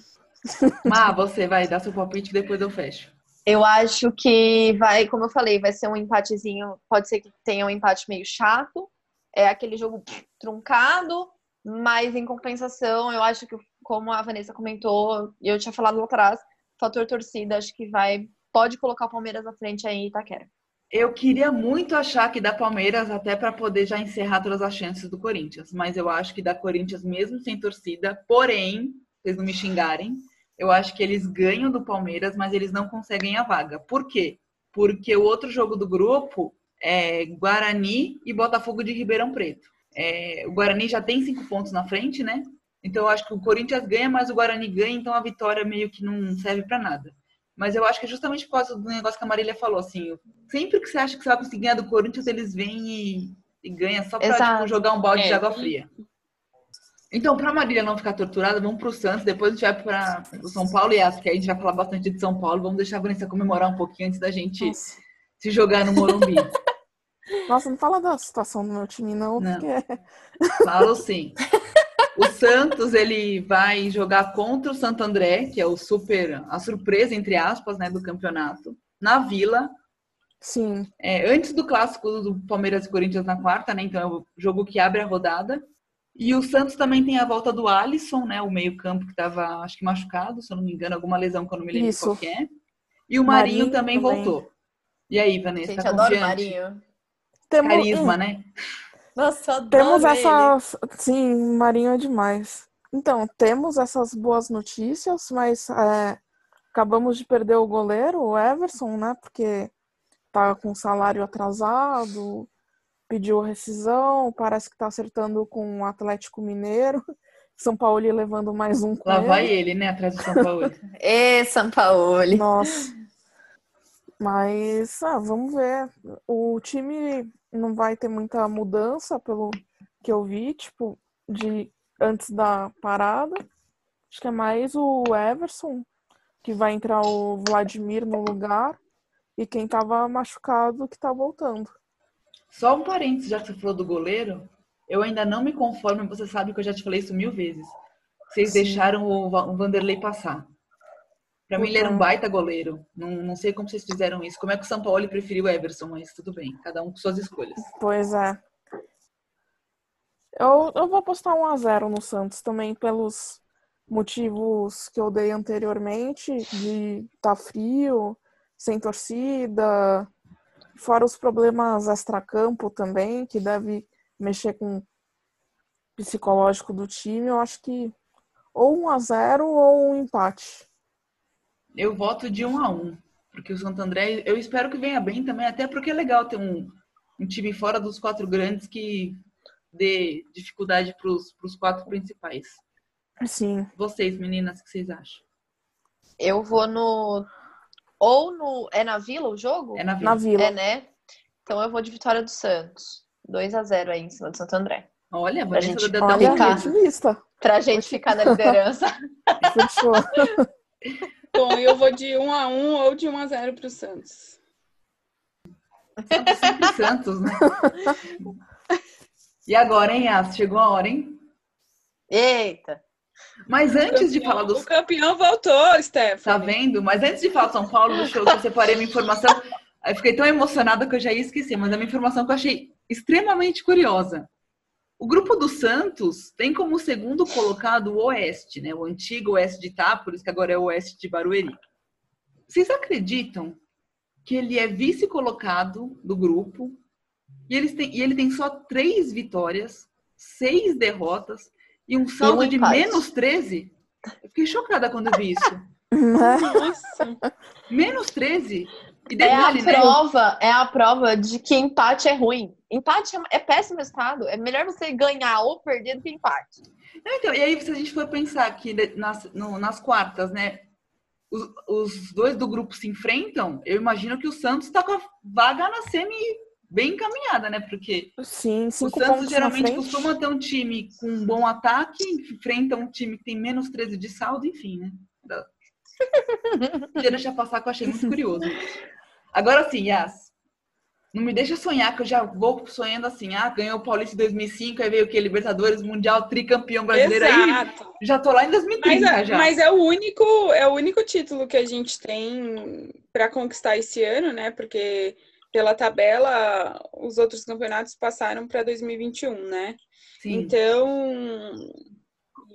Ah, você vai dar seu palpite depois eu fecho. Eu acho que vai, como eu falei, vai ser um empatezinho. Pode ser que tenha um empate meio chato. É aquele jogo truncado, mas em compensação, eu acho que como a Vanessa comentou, e eu tinha falado lá atrás, fator torcida, acho que vai, pode colocar o Palmeiras na frente aí em Itaquera. Eu queria muito achar que dá Palmeiras até para poder já encerrar todas as chances do Corinthians, mas eu acho que dá Corinthians mesmo sem torcida, porém, vocês não me xingarem, eu acho que eles ganham do Palmeiras, mas eles não conseguem a vaga. Por quê? Porque o outro jogo do grupo é Guarani e Botafogo de Ribeirão Preto. É, o Guarani já tem cinco pontos na frente, né? Então eu acho que o Corinthians ganha, mas o Guarani ganha, então a vitória meio que não serve para nada. Mas eu acho que é justamente por causa do negócio que a Marília falou, assim, sempre que você acha que você vai conseguir ganhar do Corinthians, eles vêm e, e ganham só pra tipo, jogar um balde é. de água fria. Então, pra Marília não ficar torturada, vamos pro Santos, depois a gente vai para o São Paulo e acho que a gente vai falar bastante de São Paulo. Vamos deixar a Vanessa comemorar um pouquinho antes da gente Nossa. se jogar no Morumbi. Nossa, não fala da situação do meu time, não, não. porque. Falo sim. O Santos ele vai jogar contra o Santo André, que é o super a surpresa entre aspas, né, do campeonato, na Vila. Sim. É, antes do clássico do Palmeiras e Corinthians na quarta, né? Então é o jogo que abre a rodada. E o Santos também tem a volta do Alisson, né? O meio-campo que estava, acho que machucado, se eu não me engano, alguma lesão que eu não me lembro Isso. qual é. E o Marinho, Marinho também, também, voltou. E aí, Vanessa? Gente, tá adoro o Marinho. Temos... Carisma, né? Nossa, adoro Temos essas. Sim, Marinho é demais. Então, temos essas boas notícias, mas é, acabamos de perder o goleiro, o Everson, né? Porque tá com salário atrasado, pediu rescisão, parece que tá acertando com o Atlético Mineiro. São Paulo levando mais um com Lá ele. vai ele, né, atrás do São Paulo. Ê, São Paulo. Nossa. Mas, ah, vamos ver. O time não vai ter muita mudança, pelo que eu vi, tipo, de antes da parada. Acho que é mais o Everson, que vai entrar o Vladimir no lugar, e quem tava machucado que tá voltando. Só um parênteses, já que você falou do goleiro, eu ainda não me conformo, você sabe que eu já te falei isso mil vezes. Vocês Sim. deixaram o, Va- o Vanderlei passar. Pra mim, ele era um baita goleiro. Não, não sei como vocês fizeram isso. Como é que o São Paulo preferiu o Everson, mas tudo bem. Cada um com suas escolhas. Pois é. Eu, eu vou apostar 1 a 0 no Santos também pelos motivos que eu dei anteriormente, de tá frio, sem torcida, fora os problemas extracampo também, que deve mexer com o psicológico do time. Eu acho que ou 1 a 0 ou um empate. Eu voto de um a um. Porque o Santo André, eu espero que venha bem também, até porque é legal ter um, um time fora dos quatro grandes que dê dificuldade para os quatro principais. Sim. Vocês, meninas, o que vocês acham? Eu vou no. Ou no. É na Vila o jogo? É na Na vida. Vila. É, né? Então eu vou de Vitória do Santos. 2 a 0 aí em cima do Santo André. Olha, a Pra Vanessa gente Olha, ficar. riso. otimista. Pra gente ficar na liderança. Fechou. Bom, eu vou de 1 a 1 ou de 1 a 0 pro Santos. Santos sempre Santos, né? E agora, hein, Yas? Chegou a hora, hein? Eita! Mas antes de Campeão- falar dos O campeão voltou, Stephanie. Tá vendo? Mas antes de falar de São Paulo do show, eu separei uma informação. Eu fiquei tão emocionada que eu já ia esquecer, mas é uma informação que eu achei extremamente curiosa. O grupo do Santos tem como segundo colocado o Oeste, né? O antigo Oeste de Itápolis, que agora é o Oeste de Barueri. Vocês acreditam que ele é vice-colocado do grupo e, eles têm, e ele tem só três vitórias, seis derrotas e um saldo de empate. menos 13? Eu fiquei chocada quando eu vi isso. Nossa. Menos 13? E É a né? prova, é a prova de que empate é ruim. Empate é, é péssimo resultado. É melhor você ganhar ou perder do que empate. Não, então, e aí, se a gente for pensar que nas, no- nas quartas, né? Os, os dois do grupo se enfrentam, eu imagino que o Santos tá com a vaga na semi bem encaminhada, né? Porque Sim, o Santos geralmente costuma ter um time com um bom ataque, enfrenta um time que tem menos 13 de saldo, enfim, né? Queria deixar passar que eu achei muito curioso. Agora sim, Yas. Não me deixa sonhar, que eu já vou sonhando assim, ah, ganhou o Paulista em 2005, aí veio o que? Libertadores, Mundial, tricampeão brasileiro, aí Exato. já tô lá em Mas, 2030 é- já. mas é o único, é o único título que a gente tem para conquistar esse ano, né? Porque pela tabela os outros campeonatos passaram para 2021, né? Sim. Então,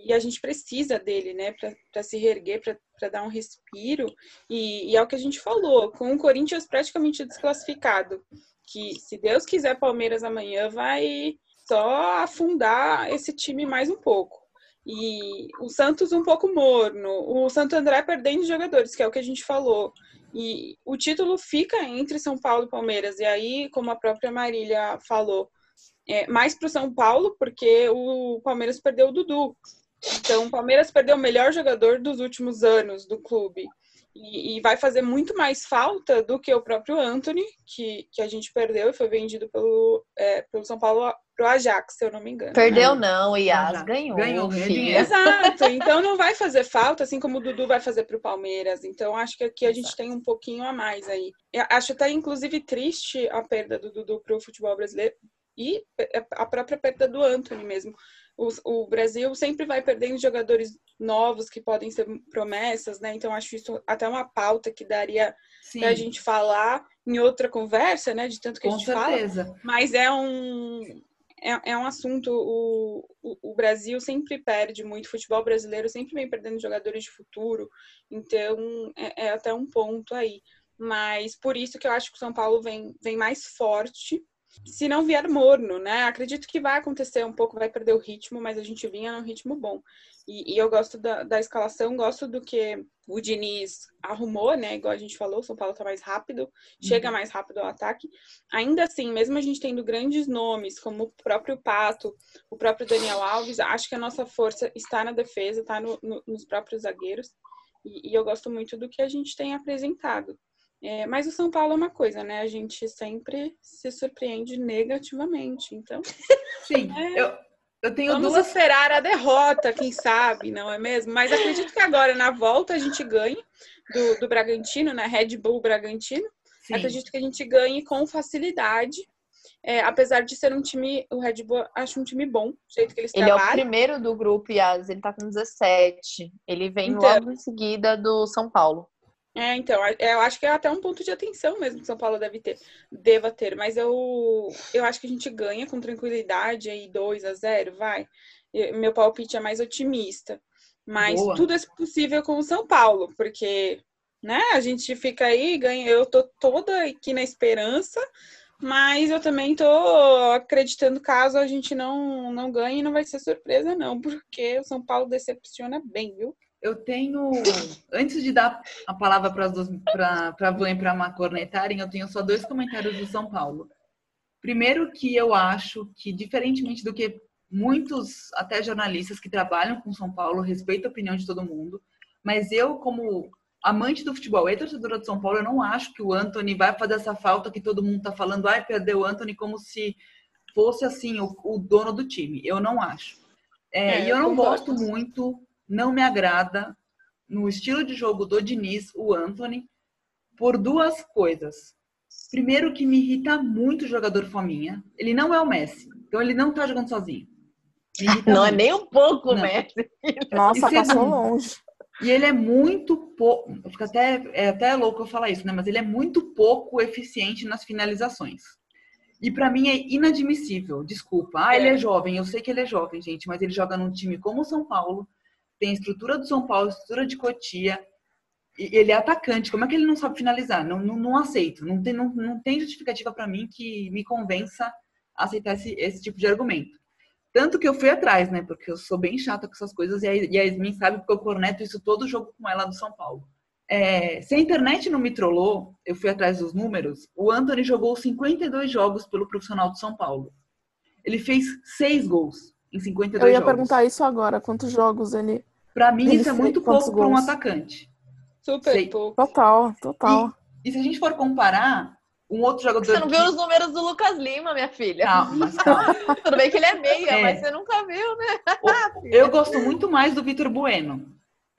e a gente precisa dele, né, para se reerguer, para dar um respiro. E, e é o que a gente falou, com o Corinthians praticamente desclassificado, que se Deus quiser, Palmeiras amanhã vai só afundar esse time mais um pouco. E o Santos um pouco morno, o Santo André perdendo jogadores, que é o que a gente falou. E o título fica entre São Paulo e Palmeiras. E aí, como a própria Marília falou, é, mais para o São Paulo, porque o Palmeiras perdeu o Dudu. Então, o Palmeiras perdeu o melhor jogador dos últimos anos do clube. E, e vai fazer muito mais falta do que o próprio Anthony, que, que a gente perdeu e foi vendido pelo, é, pelo São Paulo para o Ajax, se eu não me engano. Perdeu não, Yas. Já. Ganhou, Ganhou, dinheiro. Exato, então não vai fazer falta, assim como o Dudu vai fazer para o Palmeiras. Então acho que aqui a gente tem um pouquinho a mais aí. Eu acho até inclusive triste a perda do Dudu para o futebol brasileiro e a própria perda do Anthony mesmo. O, o Brasil sempre vai perdendo jogadores novos que podem ser promessas, né? Então acho isso até uma pauta que daria para a gente falar em outra conversa, né? De tanto que a com gente fala. certeza. Mas é um, é, é um assunto. O, o, o Brasil sempre perde muito, o futebol brasileiro sempre vem perdendo jogadores de futuro, então é, é até um ponto aí. Mas por isso que eu acho que o São Paulo vem, vem mais forte. Se não vier morno, né? Acredito que vai acontecer um pouco, vai perder o ritmo, mas a gente vinha num ritmo bom. E, e eu gosto da, da, escalação, gosto do que o Diniz arrumou, né? Igual a gente falou, o São Paulo tá mais rápido, chega uhum. mais rápido ao ataque. Ainda assim, mesmo a gente tendo grandes nomes, como o próprio Pato, o próprio Daniel Alves, acho que a nossa força está na defesa, está no, no, nos próprios zagueiros. E, e eu gosto muito do que a gente tem apresentado. É, mas o São Paulo é uma coisa, né? A gente sempre se surpreende negativamente. Então. Sim, é, eu, eu tenho vamos duas. esperar a derrota, quem sabe, não é mesmo? Mas acredito que agora, na volta, a gente ganhe do, do Bragantino, né? Red Bull Bragantino. Sim. Acredito que a gente ganhe com facilidade. É, apesar de ser um time, o Red Bull acho um time bom, do jeito que eles ele trabalham. Ele é o primeiro do grupo, Yas, ele tá com 17. Ele vem então, logo em seguida do São Paulo. É, então, eu acho que é até um ponto de atenção mesmo que São Paulo deve ter, deva ter, mas eu, eu acho que a gente ganha com tranquilidade aí 2 a 0 vai. Meu palpite é mais otimista. Mas Boa. tudo é possível com o São Paulo, porque né, a gente fica aí, ganha, eu tô toda aqui na esperança, mas eu também tô acreditando caso a gente não não ganhe, não vai ser surpresa não, porque o São Paulo decepciona bem, viu? Eu tenho. Antes de dar a palavra para a Van e para a cornetarem, eu tenho só dois comentários do São Paulo. Primeiro, que eu acho que, diferentemente do que muitos, até jornalistas que trabalham com São Paulo, respeito a opinião de todo mundo, mas eu, como amante do futebol e torcedora de São Paulo, eu não acho que o Anthony vai fazer essa falta que todo mundo está falando, ai, perdeu o Anthony como se fosse assim o, o dono do time. Eu não acho. É, é, e eu não gosto muito não me agrada no estilo de jogo do Diniz, o Anthony, por duas coisas. Primeiro, que me irrita muito o jogador fominha. Ele não é o Messi, então ele não tá jogando sozinho. Não é muito. é nem um pouco o Messi. Nossa, passou longe. E ele é muito pouco. Fica até, é até louco eu falar isso, né? Mas ele é muito pouco eficiente nas finalizações. E para mim é inadmissível. Desculpa. Ah, ele é jovem. Eu sei que ele é jovem, gente, mas ele joga num time como o São Paulo, tem estrutura do São Paulo, estrutura de Cotia, e ele é atacante. Como é que ele não sabe finalizar? Não, não, não aceito. Não tem, não, não tem justificativa para mim que me convença a aceitar esse, esse tipo de argumento. Tanto que eu fui atrás, né? Porque eu sou bem chata com essas coisas e a, e a Yasmin sabe porque eu corneto isso todo jogo com ela do São Paulo. É, se a internet não me trollou, eu fui atrás dos números. O Anthony jogou 52 jogos pelo profissional de São Paulo. Ele fez seis gols em 52 jogos. Eu ia jogos. perguntar isso agora. Quantos jogos ele para mim, isso é muito pouco para um atacante. Super Sei. pouco. Total, total. E, e, se a gente for comparar, um outro jogador. Você não que... viu os números do Lucas Lima, minha filha? Calma, calma. Tudo bem que ele é meia, é. mas você nunca viu, né? Eu gosto muito mais do Vitor Bueno.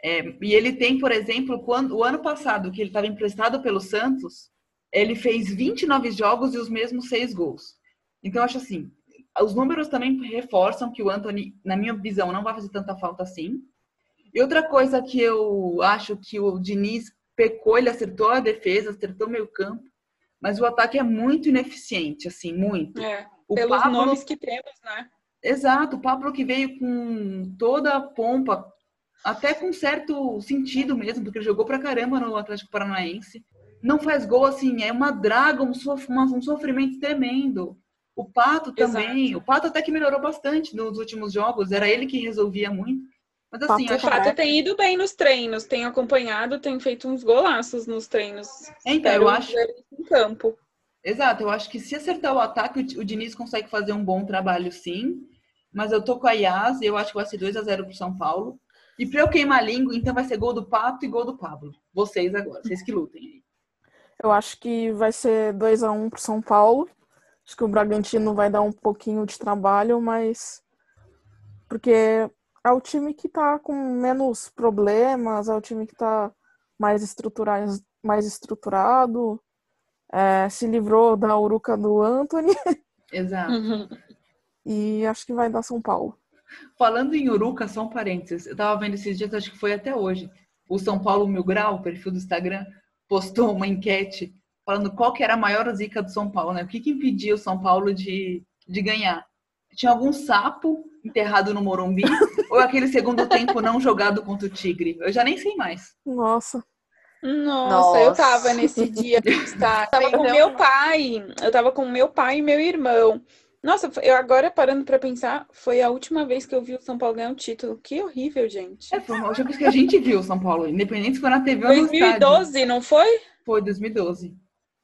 É, e ele tem, por exemplo, quando o ano passado, que ele estava emprestado pelo Santos, ele fez 29 jogos e os mesmos seis gols. Então, eu acho assim, os números também reforçam que o Anthony, na minha visão, não vai fazer tanta falta assim. E outra coisa que eu acho que o Diniz pecou, ele acertou a defesa, acertou meio campo, mas o ataque é muito ineficiente, assim, muito. É, o pelos Pablo... nomes que temos, né? Exato, o Pablo que veio com toda a pompa, até com certo sentido mesmo, porque ele jogou pra caramba no Atlético Paranaense. Não faz gol, assim, é uma draga, um, sof um sofrimento tremendo. O Pato também, Exato. o Pato até que melhorou bastante nos últimos jogos, era ele que resolvia muito. Mas assim, Pato, o Pato tem ido bem nos treinos, tem acompanhado, tem feito uns golaços nos treinos. Então, eu acho. Em campo. Exato, eu acho que se acertar o ataque, o Diniz consegue fazer um bom trabalho sim. Mas eu tô com a Yas e eu acho que vai ser 2 a 0 pro São Paulo. E pra eu queimar a língua, então vai ser gol do Pato e gol do Pablo. Vocês agora, vocês que lutem aí. Eu acho que vai ser 2 a 1 pro São Paulo. Acho que o Bragantino vai dar um pouquinho de trabalho, mas porque é o time que tá com menos problemas, é o time que tá mais estruturado, mais estruturado é, se livrou da uruca do Anthony. Exato. e acho que vai dar São Paulo. Falando em uruca, só um parênteses. Eu tava vendo esses dias, acho que foi até hoje. O São Paulo Mil Grau, o perfil do Instagram, postou uma enquete falando qual que era a maior zica do São Paulo, né? O que, que impedia o São Paulo de, de ganhar? Tinha algum sapo enterrado no Morumbi ou aquele segundo tempo não jogado contra o Tigre? Eu já nem sei mais. Nossa. Nossa, eu tava nesse dia. Tá? Tava com Então, meu pai. Eu tava com meu pai e meu irmão. Nossa, eu agora parando pra pensar, foi a última vez que eu vi o São Paulo ganhar um título. Que horrível, gente. É, foi a última vez que a gente viu o São Paulo, independente se foi na TV ou no estádio. 2012, não foi? Foi 2012.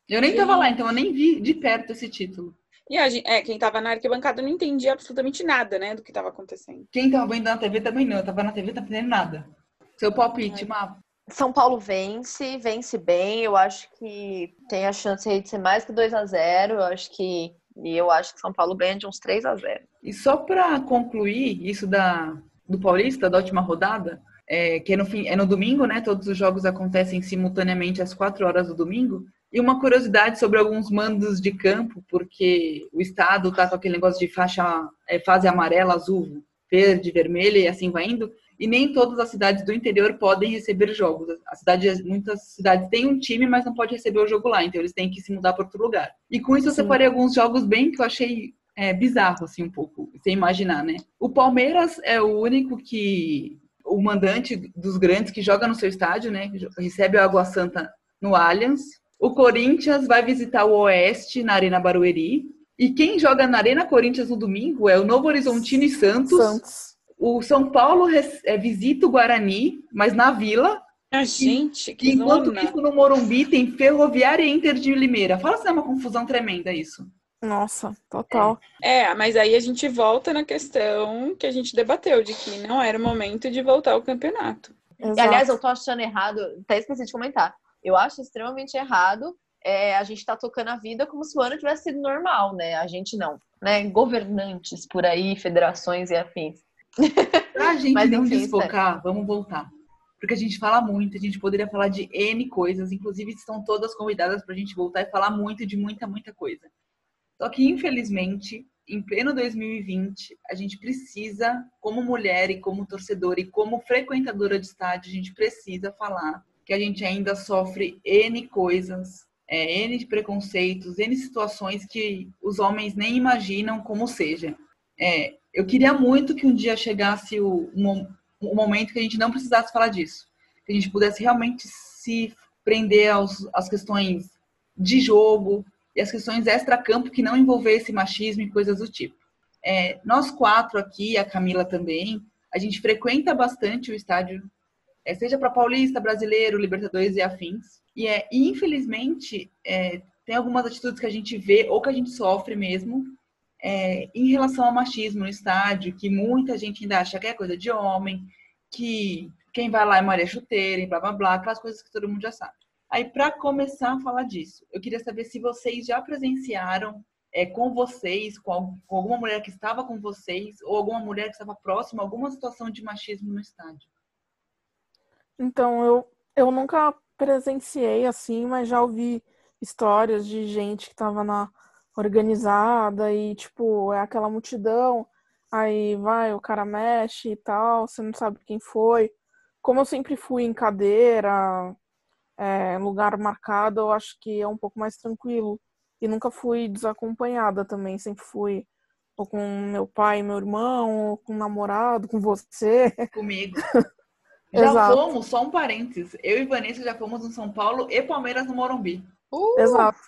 Eu nem tava lá, então eu nem vi de perto esse título. E a gente, é, quem tava na arquibancada não entendia absolutamente nada, né, do que tava acontecendo. Quem tava vendo na TV também não. Eu tava na TV, tá entendendo nada. Seu palpite, Má. São Paulo vence, vence bem. Eu acho que tem a chance aí de ser mais que 2 a 0 Eu acho que. E eu acho que São Paulo ganha de uns 3 a 0 E só pra concluir isso da, do Paulista, da última rodada, é, que é no, fim, é no domingo, né? Todos os jogos acontecem simultaneamente às 4 horas do domingo. E uma curiosidade sobre alguns mandos de campo, porque o estado tá com aquele negócio de faixa, é, fase amarela, azul, verde, vermelha e assim vai indo. E nem todas as cidades do interior podem receber jogos. A cidade, muitas cidades têm um time, mas não pode receber o jogo lá, então eles têm que se mudar para outro lugar. E com isso eu Sim. separei alguns jogos bem que eu achei é, bizarro, assim, um pouco, sem imaginar, né? O Palmeiras é o único que. O mandante dos grandes que joga no seu estádio, né? Recebe a Água Santa no Allianz. O Corinthians vai visitar o Oeste na Arena Barueri. E quem joga na Arena Corinthians no domingo é o Novo Horizontino e Santos. Santos. O São Paulo é, visita o Guarani, mas na Vila. Ah, gente, que Enquanto zona. isso, no Morumbi tem Ferroviária e Inter de Limeira. Fala se é uma confusão tremenda isso. Nossa, total. É, mas aí a gente volta na questão que a gente debateu, de que não era o momento de voltar ao campeonato. E, Exato. aliás, eu tô achando errado, até esqueci de comentar. Eu acho extremamente errado é, a gente tá tocando a vida como se o ano tivesse sido normal, né? A gente não, né? Governantes por aí, federações e afins. Pra gente Mas, não enfim, desfocar, vamos voltar. Porque a gente fala muito, a gente poderia falar de N coisas, inclusive estão todas convidadas pra gente voltar e falar muito de muita, muita coisa. Só que, infelizmente, em pleno 2020, a gente precisa, como mulher e como torcedora e como frequentadora de estádio, a gente precisa falar que a gente ainda sofre N coisas, é, N preconceitos, N situações que os homens nem imaginam como seja. É, eu queria muito que um dia chegasse o, um momento que a gente não precisasse falar disso. Que a gente pudesse realmente se prender aos, às questões de jogo e as questões extra-campo que não envolvesse machismo e coisas do tipo. É, nós quatro aqui, a Camila também, a gente frequenta bastante o estádio, é, seja para Paulista, Brasileiro, Libertadores e afins. E, é, infelizmente, é, tem algumas atitudes que a gente vê ou que a gente sofre mesmo é, em relação ao machismo no estádio, que muita gente ainda acha que é coisa de homem, que quem vai lá é Maria Chuteira, e blá blá blá, aquelas coisas que todo mundo já sabe. Aí, para começar a falar disso, eu queria saber se vocês já presenciaram é, com vocês, com, com alguma mulher que estava com vocês, ou alguma mulher que estava próxima, alguma situação de machismo no estádio. Então, eu, eu nunca presenciei assim, mas já ouvi histórias de gente que tava na organizada e, tipo, é aquela multidão, aí vai, o cara mexe e tal, você não sabe quem foi. Como eu sempre fui em cadeira, é, lugar marcado, eu acho que é um pouco mais tranquilo. E nunca fui desacompanhada também, sempre fui ou com meu pai, meu irmão, ou com o namorado, com você. Comigo. Já Exato. fomos, só um parênteses. Eu e Vanessa já fomos no São Paulo e Palmeiras no Morumbi. Uh, Exato.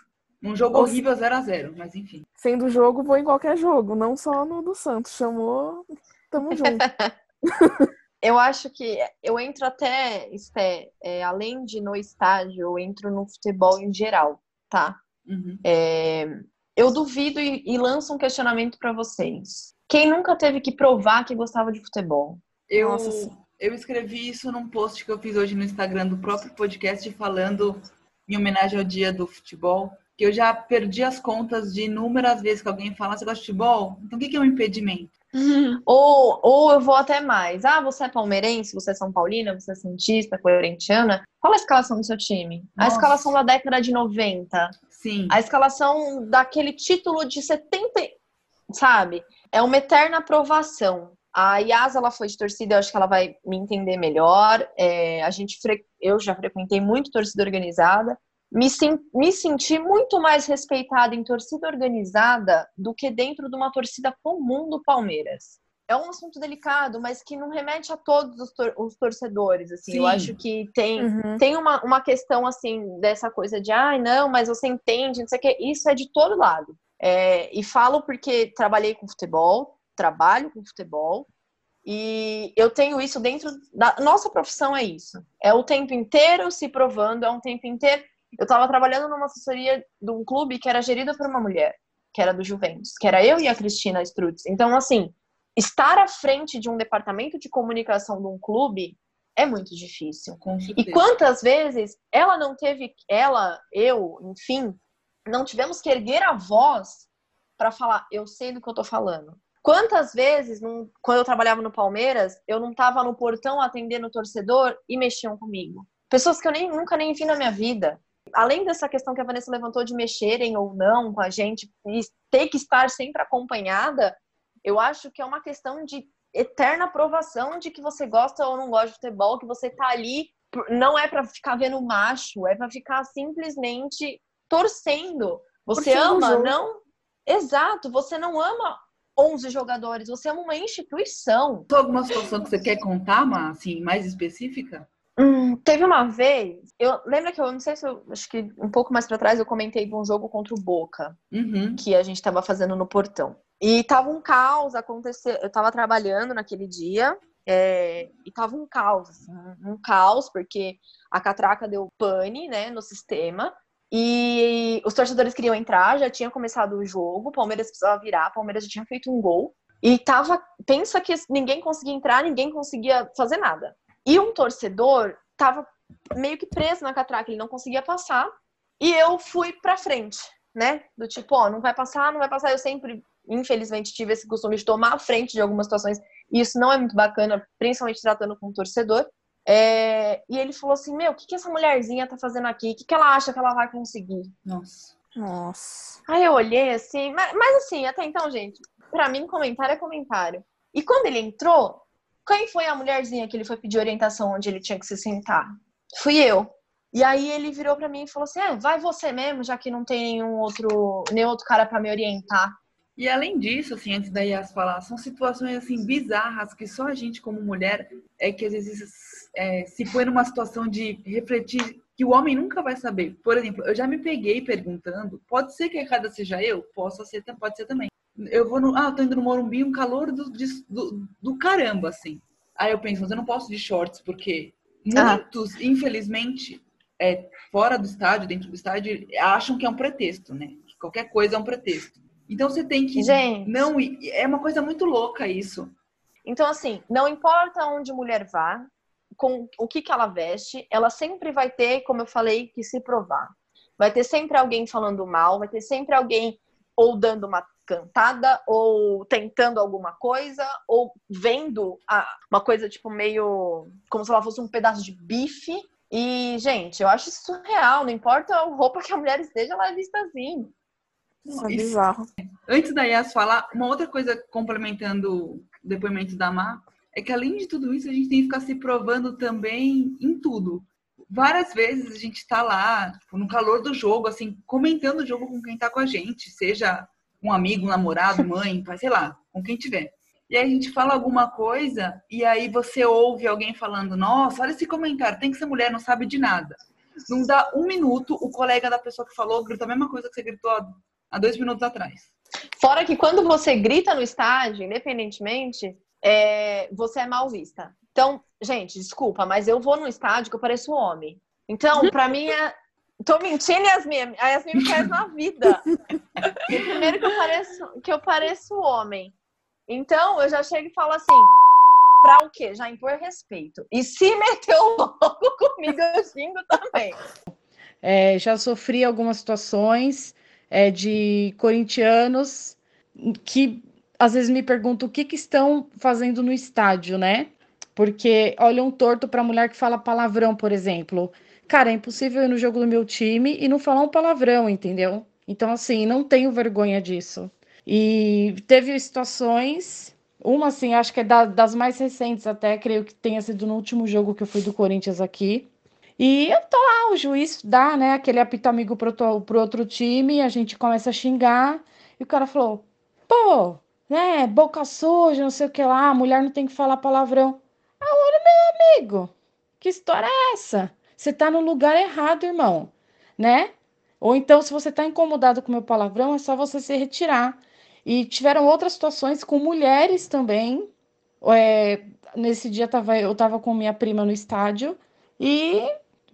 Um jogo Ou- horrível 0 a 0 mas enfim. Sendo jogo, vou em qualquer jogo, não só no do Santos. Chamou, tamo junto. Eu acho que eu entro até, Esté, é, além de no estádio, eu entro no futebol em geral, tá? Uhum. É, eu duvido e, e lanço um questionamento pra vocês. Quem nunca teve que provar que gostava de futebol? Eu, Nossa. Eu escrevi isso num post que eu fiz hoje no Instagram do próprio podcast, falando em homenagem ao dia do futebol, que eu já perdi as contas de inúmeras vezes que alguém fala, você gosta de futebol? Então o que é um impedimento? Ou, ou eu vou até mais. Ah, você é palmeirense, você é São Paulina, você é Santista, corintiana. Fala a escalação do seu time. A Nossa. escalação da década de 90. Sim. A escalação daquele título de 70, sabe? É uma eterna aprovação. A Yas, ela foi de torcida, eu acho que ela vai me entender melhor. É, a gente, fre- eu já frequentei muito torcida organizada. Me, sen- me senti muito mais respeitada em torcida organizada do que dentro de uma torcida comum do Palmeiras. é um assunto delicado, mas que não remete a todos os, tor os torcedores, assim. Sim. Eu acho que tem, Uhum. tem uma, uma questão, assim, dessa coisa de, ai, não, mas você entende, não sei o que. Isso é de todo lado. É, e falo porque trabalhei com futebol, trabalho com futebol, e eu tenho isso dentro da nossa profissão é isso. É o tempo inteiro se provando, é um tempo inteiro. Eu estava trabalhando numa assessoria de um clube que era gerido por uma mulher, que era do Juventus, que era eu e a Cristina Strutz. Então, assim, estar à frente de um departamento de comunicação de um clube é muito difícil. E quantas vezes ela não teve, ela, eu, enfim, não tivemos que erguer a voz para falar, eu sei do que eu tô falando. Quantas vezes, num- quando eu trabalhava no Palmeiras, eu não tava no portão atendendo o torcedor e mexiam comigo? Pessoas que eu nem, nunca nem vi na minha vida. Além dessa questão que a Vanessa levantou de mexerem ou não com a gente e ter que estar sempre acompanhada, eu acho que é uma questão de eterna aprovação de que você gosta ou não gosta de futebol, que você tá ali não é pra ficar vendo macho, é pra ficar simplesmente torcendo. Você ama, não? Exato, você não ama 11 jogadores, você ama uma instituição. Tem alguma situação que você quer contar, mas assim, mais específica? Hum, teve uma vez, eu lembra que eu não sei se eu acho que um pouco mais pra trás eu comentei de um jogo contra o Boca. Uhum. que a gente estava fazendo no portão. E tava um caos, aconteceu. Eu tava trabalhando naquele dia é, e tava um caos, assim, um caos, porque a catraca deu pane, né, no sistema. E os torcedores queriam entrar, já tinha começado o jogo, Palmeiras precisava virar, Palmeiras já tinha feito um gol. E tava, pensa que ninguém conseguia entrar, ninguém conseguia fazer nada. E um torcedor tava meio que preso na catraca, ele não conseguia passar. E eu fui pra frente, né? Do tipo, ó, não vai passar, não vai passar. Eu sempre, infelizmente, tive esse costume de tomar a frente de algumas situações. E isso não é muito bacana, principalmente tratando com o torcedor. É, E ele falou assim: Meu, o que, que essa mulherzinha tá fazendo aqui? O que, que ela acha que ela vai conseguir? Nossa. Nossa. Aí eu olhei assim, mas, mas assim, até então, gente, pra mim, comentário é comentário. E quando ele entrou, quem foi a mulherzinha que ele foi pedir orientação onde ele tinha que se sentar? Fui eu. E aí ele virou pra mim e falou assim: é, vai você mesmo, já que não tem nenhum outro, nenhum outro cara pra me orientar. E além disso, assim, antes da Yas falar, são situações assim bizarras que só a gente como mulher é que às vezes é, se põe numa situação de refletir que o homem nunca vai saber. Por exemplo, eu já me peguei perguntando, pode ser que a errada seja eu? Posso ser, pode ser também. Eu vou no, ah, eu tô indo no Morumbi, um calor do, do, do caramba, assim. Aí eu penso, mas eu não posso de shorts, porque Ah. muitos, infelizmente, é, fora do estádio, dentro do estádio, acham que é um pretexto, né? Que qualquer coisa é um pretexto. Então você tem que Gente. não ir. É uma coisa muito louca isso. Então, assim, não importa onde mulher vá, com o que, que ela veste, ela sempre vai ter, como eu falei, que se provar. Vai ter sempre alguém falando mal, vai ter sempre alguém ou dando uma cantada, ou tentando alguma coisa, ou vendo a- uma coisa, tipo, meio como se ela fosse um pedaço de bife. E, gente, eu acho isso surreal. Não importa a roupa que a mulher esteja, ela é vista assim. Isso é bizarro. Antes da Yas falar, uma outra coisa complementando o depoimento da Má, é que além de tudo isso, a gente tem que ficar se provando também em tudo. Várias vezes a gente tá lá, tipo, no calor do jogo, assim, comentando o jogo com quem tá com a gente, seja um amigo, um namorado, mãe, pai, sei lá, com quem tiver. E aí a gente fala alguma coisa e aí você ouve alguém falando: Nossa, olha esse comentário, tem que ser mulher, não sabe de nada. Não dá um minuto, o colega da pessoa que falou grita a mesma coisa que você gritou há dois minutos atrás. Fora que quando você grita no estádio, independentemente, é, você é mal vista. Então, gente, desculpa, mas eu vou no estádio que eu pareço homem. Então, pra mim é. Tô mentindo, Yasmin. A Yasmin me conhece na vida. E primeiro que eu pareço, que eu pareço homem. Então, eu já chego e falo assim. Pra o quê? Já impor respeito. E se meteu louco comigo, eu xingo também. É, já sofri algumas situações é, de corintianos que às vezes me perguntam o que, que estão fazendo no estádio, né? Porque olham torto para mulher que fala palavrão, por exemplo. Cara, é impossível ir no jogo do meu time e não falar um palavrão, entendeu? Então, assim, não tenho vergonha disso. E teve situações, uma assim, acho que é da- das mais recentes até, creio que tenha sido no último jogo que eu fui do Corinthians aqui. E eu tô lá, o juiz dá, né, aquele apito amigo pro, pro outro time, a gente começa a xingar, e o cara falou: pô, né, boca suja, não sei o que lá, mulher não tem que falar palavrão. Ah, olha, meu amigo, que história é essa? Você tá no lugar errado, irmão, né? Ou então, se você tá incomodado com meu palavrão, é só você se retirar. E tiveram outras situações com mulheres também. É, nesse dia tava, eu tava com minha prima no estádio e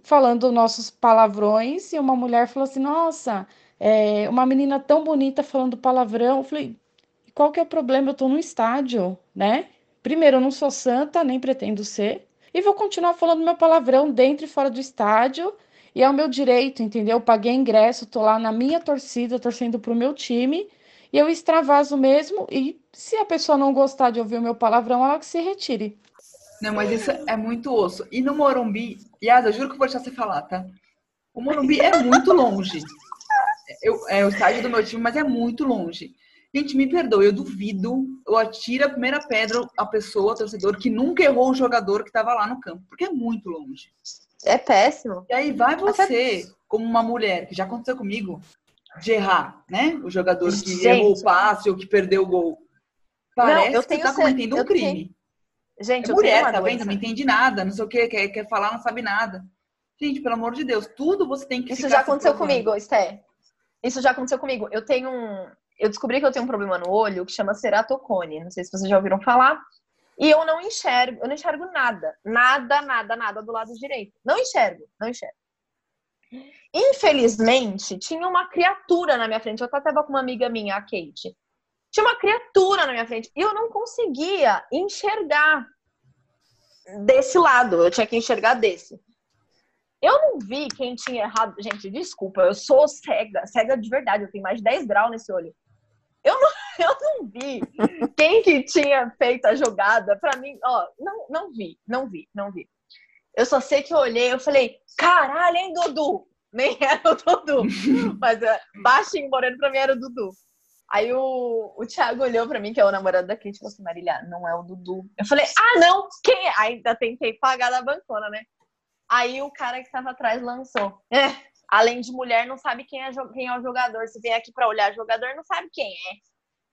falando nossos palavrões, e uma mulher falou assim: Nossa, é, uma menina tão bonita falando palavrão. Eu falei: Qual que é o problema? Eu tô no estádio, né? Primeiro, eu não sou santa, nem pretendo ser, e vou continuar falando meu palavrão dentro e fora do estádio. E é o meu direito, entendeu? Eu paguei ingresso, tô lá na minha torcida, torcendo pro meu time, e eu extravaso mesmo. E se a pessoa não gostar de ouvir o meu palavrão, ela que se retire. Não, mas isso é muito osso. E no Morumbi, Yasa, eu juro que vou deixar você falar, tá? O Morumbi é muito longe. Eu, é o estádio do meu time, mas é muito longe. Gente, me perdoe, eu duvido, eu atiro a primeira pedra a pessoa, a torcedor, que nunca errou o jogador que estava lá no campo, porque é muito longe. É péssimo. E aí vai você, como uma mulher, que já aconteceu comigo, de errar, né? O jogador que Gente. errou o passe ou que perdeu o gol. Parece eu que tenho tá cometendo um crime. tenho- Gente, É eu mulher, tá doença. vendo? Não entende nada, não sei o que, quer, quer falar, não sabe nada. Gente, pelo amor de Deus, tudo você tem que Isso já aconteceu comigo, Esté. Isso já aconteceu comigo. Eu tenho um. Eu descobri que eu tenho um problema no olho que chama ceratocone. Não sei se vocês já ouviram falar. E eu não enxergo, eu não enxergo nada. Nada, nada, nada do lado direito. Não enxergo, não enxergo. Infelizmente, tinha uma criatura na minha frente. Eu até tava com uma amiga minha, a Kate. Tinha uma criatura na minha frente. E eu não conseguia enxergar desse lado. Eu tinha que enxergar desse. Eu não vi quem tinha errado. Gente, desculpa, eu sou cega, cega de verdade. Eu tenho mais de 10 graus nesse olho. Eu não, eu não vi quem que tinha feito a jogada. Pra mim, ó, não, não vi, não vi, não vi. Eu só sei que eu olhei, eu falei, caralho, hein, Dudu? Nem era o Dudu. Mas é, baixinho, moreno, pra mim era o Dudu. Aí o, o Thiago olhou pra mim, que é o namorado da Kate, e falou assim, Marília, não é o Dudu. Eu falei, ah, não, quem? Ainda tentei pagar da bancona, né? Aí o cara que estava atrás lançou. É, além de mulher, não sabe quem é, quem é o jogador. Se vem aqui pra olhar jogador, não sabe quem é.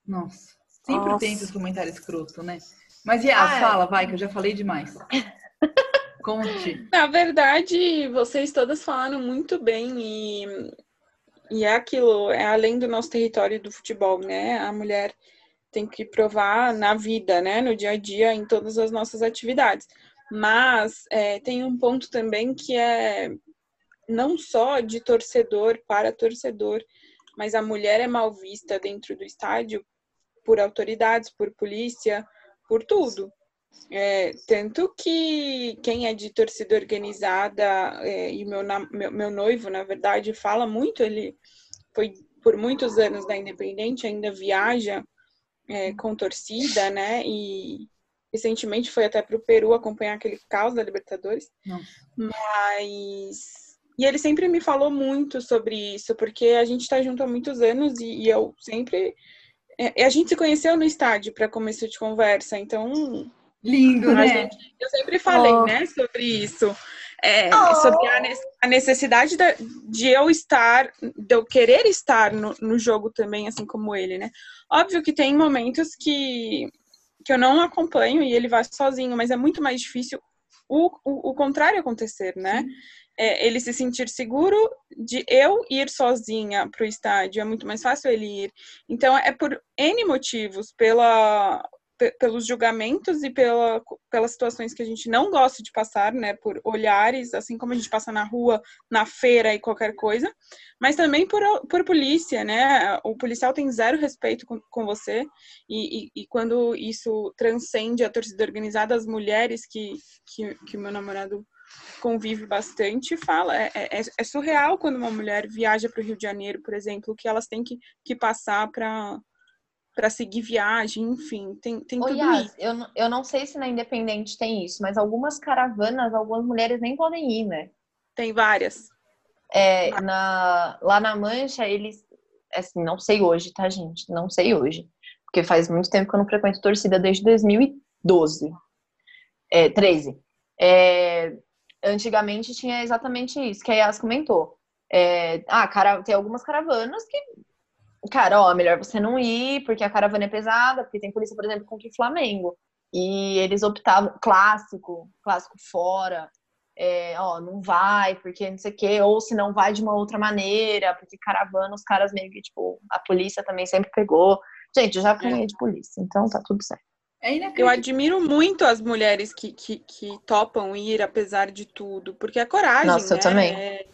Nossa, sempre Nossa. tem esses comentários escroto, né? Mas Yas, Ah, é. fala, vai, que eu já falei demais. Conte. Na verdade, vocês todas falaram muito bem e, e é aquilo, é além do nosso território do futebol, né? A mulher tem que provar na vida, né? No dia a dia, em todas as nossas atividades. Mas é, tem um ponto também que é não só de torcedor para torcedor, mas a mulher é mal vista dentro do estádio por autoridades, por polícia, por tudo. É, tanto que quem é de torcida organizada é, e meu, meu, meu noivo, na verdade, fala muito, ele foi por muitos anos da Independente, ainda viaja é, com torcida, né? E recentemente foi até para o Peru acompanhar aquele caos da Libertadores. Nossa. Mas. E ele sempre me falou muito sobre isso, porque a gente está junto há muitos anos e, e eu sempre. é, a gente se conheceu no estádio para começo de conversa, então Lindo, né? gente- eu sempre falei, Oh. né, sobre isso. É, Oh. Sobre a, a necessidade da- de eu estar, de eu querer estar no, no jogo também, assim como ele, né? Óbvio que tem momentos que, que eu não acompanho e ele vai sozinho, mas é muito mais difícil o, o, o contrário acontecer, né? É, ele se sentir seguro de eu ir sozinha para o estádio, é muito mais fácil ele ir. Então, é por N motivos, pela, pe- pelos julgamentos e pela, pelas situações que a gente não gosta de passar, né? Por olhares, assim como a gente passa na rua, na feira e qualquer coisa, mas também por, por polícia, né? O policial tem zero respeito com, com você, e, e, e quando isso transcende a torcida organizada, as mulheres que, que, que meu namorado convive bastante fala é, é, é surreal quando uma mulher viaja para o Rio de Janeiro, por exemplo, o que elas têm que, que passar para para seguir viagem, enfim, tem, tem Ô, tudo Yas, isso. eu, eu não sei se na Independente tem isso, mas algumas caravanas, algumas mulheres nem podem ir, né? Tem várias. É, na, lá na Mancha, eles. Assim, não sei hoje, tá, gente? Não sei hoje. Porque faz muito tempo que eu não frequento torcida, desde 2012. É, 13. É, antigamente tinha exatamente isso que a Yas comentou. É, ah, cara, tem algumas caravanas que cara, ó, melhor você não ir, porque a caravana é pesada, porque tem polícia, por exemplo, contra o Flamengo. E eles optavam, clássico, clássico fora, é, ó, não vai, porque não sei o quê, ou se não vai de uma outra maneira, porque caravana, os caras meio que, tipo, a polícia também sempre pegou. Gente, eu já apanhei de polícia, então tá tudo certo. É eu admiro muito as mulheres que, que, que, topam ir apesar de tudo, porque é coragem. Nossa, né? eu também. É,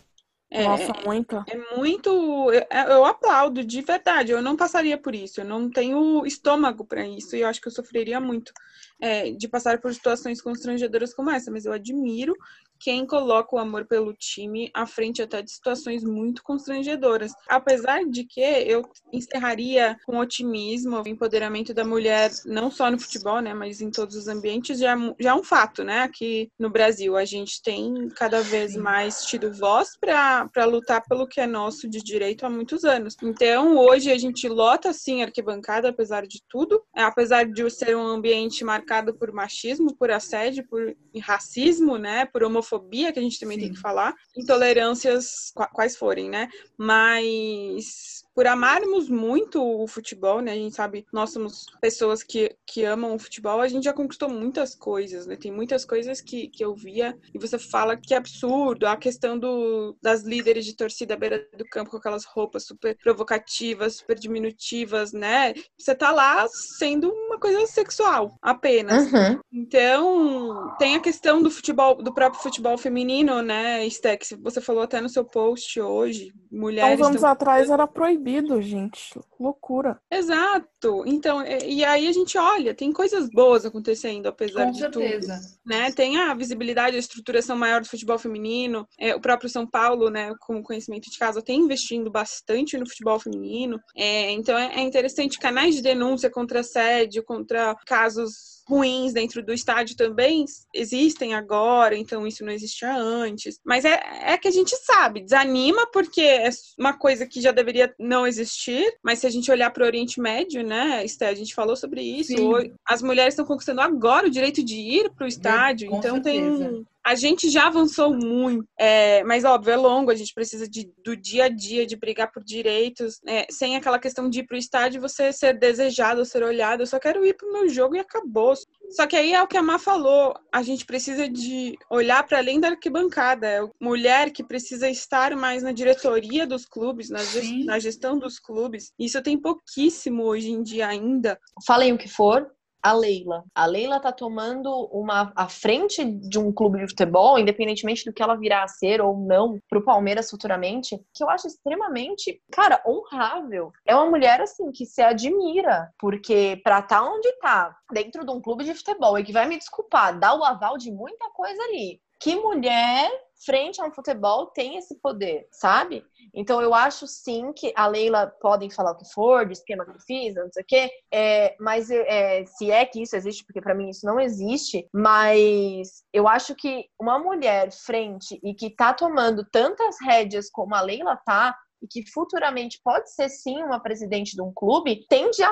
é, Nossa, muito. É muito. Eu, eu, aplaudo, de verdade. Eu não passaria por isso. Eu não tenho estômago para isso e eu acho que eu sofreria muito é, de passar por situações constrangedoras como essa. Mas eu admiro quem coloca o amor pelo time à frente até de situações muito constrangedoras. Apesar de que eu encerraria com otimismo o empoderamento da mulher, não só no futebol, né, mas em todos os ambientes, já, já é um fato, né? Aqui no Brasil, a gente tem cada vez mais tido voz para lutar pelo que é nosso de direito há muitos anos. Então, hoje a gente lota, sim, arquibancada, apesar de tudo, apesar de ser um ambiente marcado por machismo, por assédio, por racismo, né, por homofobia homofobia, que a gente também Sim. tem que falar, intolerâncias quais forem, né? Mas por amarmos muito o futebol, né? A gente sabe, nós somos pessoas que, que amam o futebol, a gente já conquistou muitas coisas, né? Tem muitas coisas que, que eu via e você fala que é absurdo. A questão do, das líderes de torcida à beira do campo com aquelas roupas super provocativas, super diminutivas, né? Você tá lá sendo uma coisa sexual apenas. Uhum. Então, tem a questão do futebol, do próprio futebol feminino, né, Stex? Você falou até no seu post hoje, mulheres. Há uns anos atrás era proibido proibido, gente. Loucura. Exato. Então, e aí a gente olha, tem coisas boas acontecendo, apesar Com de certeza. tudo. Né? Tem a visibilidade, a estruturação maior do futebol feminino. É, o próprio São Paulo, né, com conhecimento de casa, tem investindo bastante no futebol feminino. É, então, é, é interessante canais de denúncia contra assédio, contra casos ruins dentro do estádio também existem agora, então isso não existia antes. Mas é, é que a gente sabe, desanima porque é uma coisa que já deveria não existir, mas se a gente olhar para o Oriente Médio, né, Esté, a gente falou sobre isso, Sim. as mulheres estão conquistando agora o direito de ir para o estádio, então certeza. tem a gente já avançou muito, é, mas óbvio, é longo, a gente precisa de, do dia a dia, de brigar por direitos, é, sem aquela questão de ir pro estádio você ser desejado, ser olhado, eu só quero ir pro meu jogo e acabou. Só que aí é o que a Má falou, a gente precisa de olhar para além da arquibancada, é mulher que precisa estar mais na diretoria dos clubes, na, na gestão dos clubes, isso tem pouquíssimo hoje em dia ainda. Falem o que for, a Leila. A Leila tá tomando uma a frente de um clube de futebol, independentemente do que ela virá a ser ou não pro Palmeiras futuramente, que eu acho extremamente, cara, honrável. É uma mulher assim que se admira, porque pra tá onde tá, dentro de um clube de futebol e que vai me desculpar, dá o aval de muita coisa ali. Que mulher frente a um futebol tem esse poder, sabe? Então eu acho sim que a Leila podem falar o que for, de esquema que fiz, não sei o quê, é, mas é, se é que isso existe, porque para mim isso não existe, mas eu acho que uma mulher frente e que tá tomando tantas rédeas como a Leila tá, e que futuramente pode ser sim uma presidente de um clube, tende a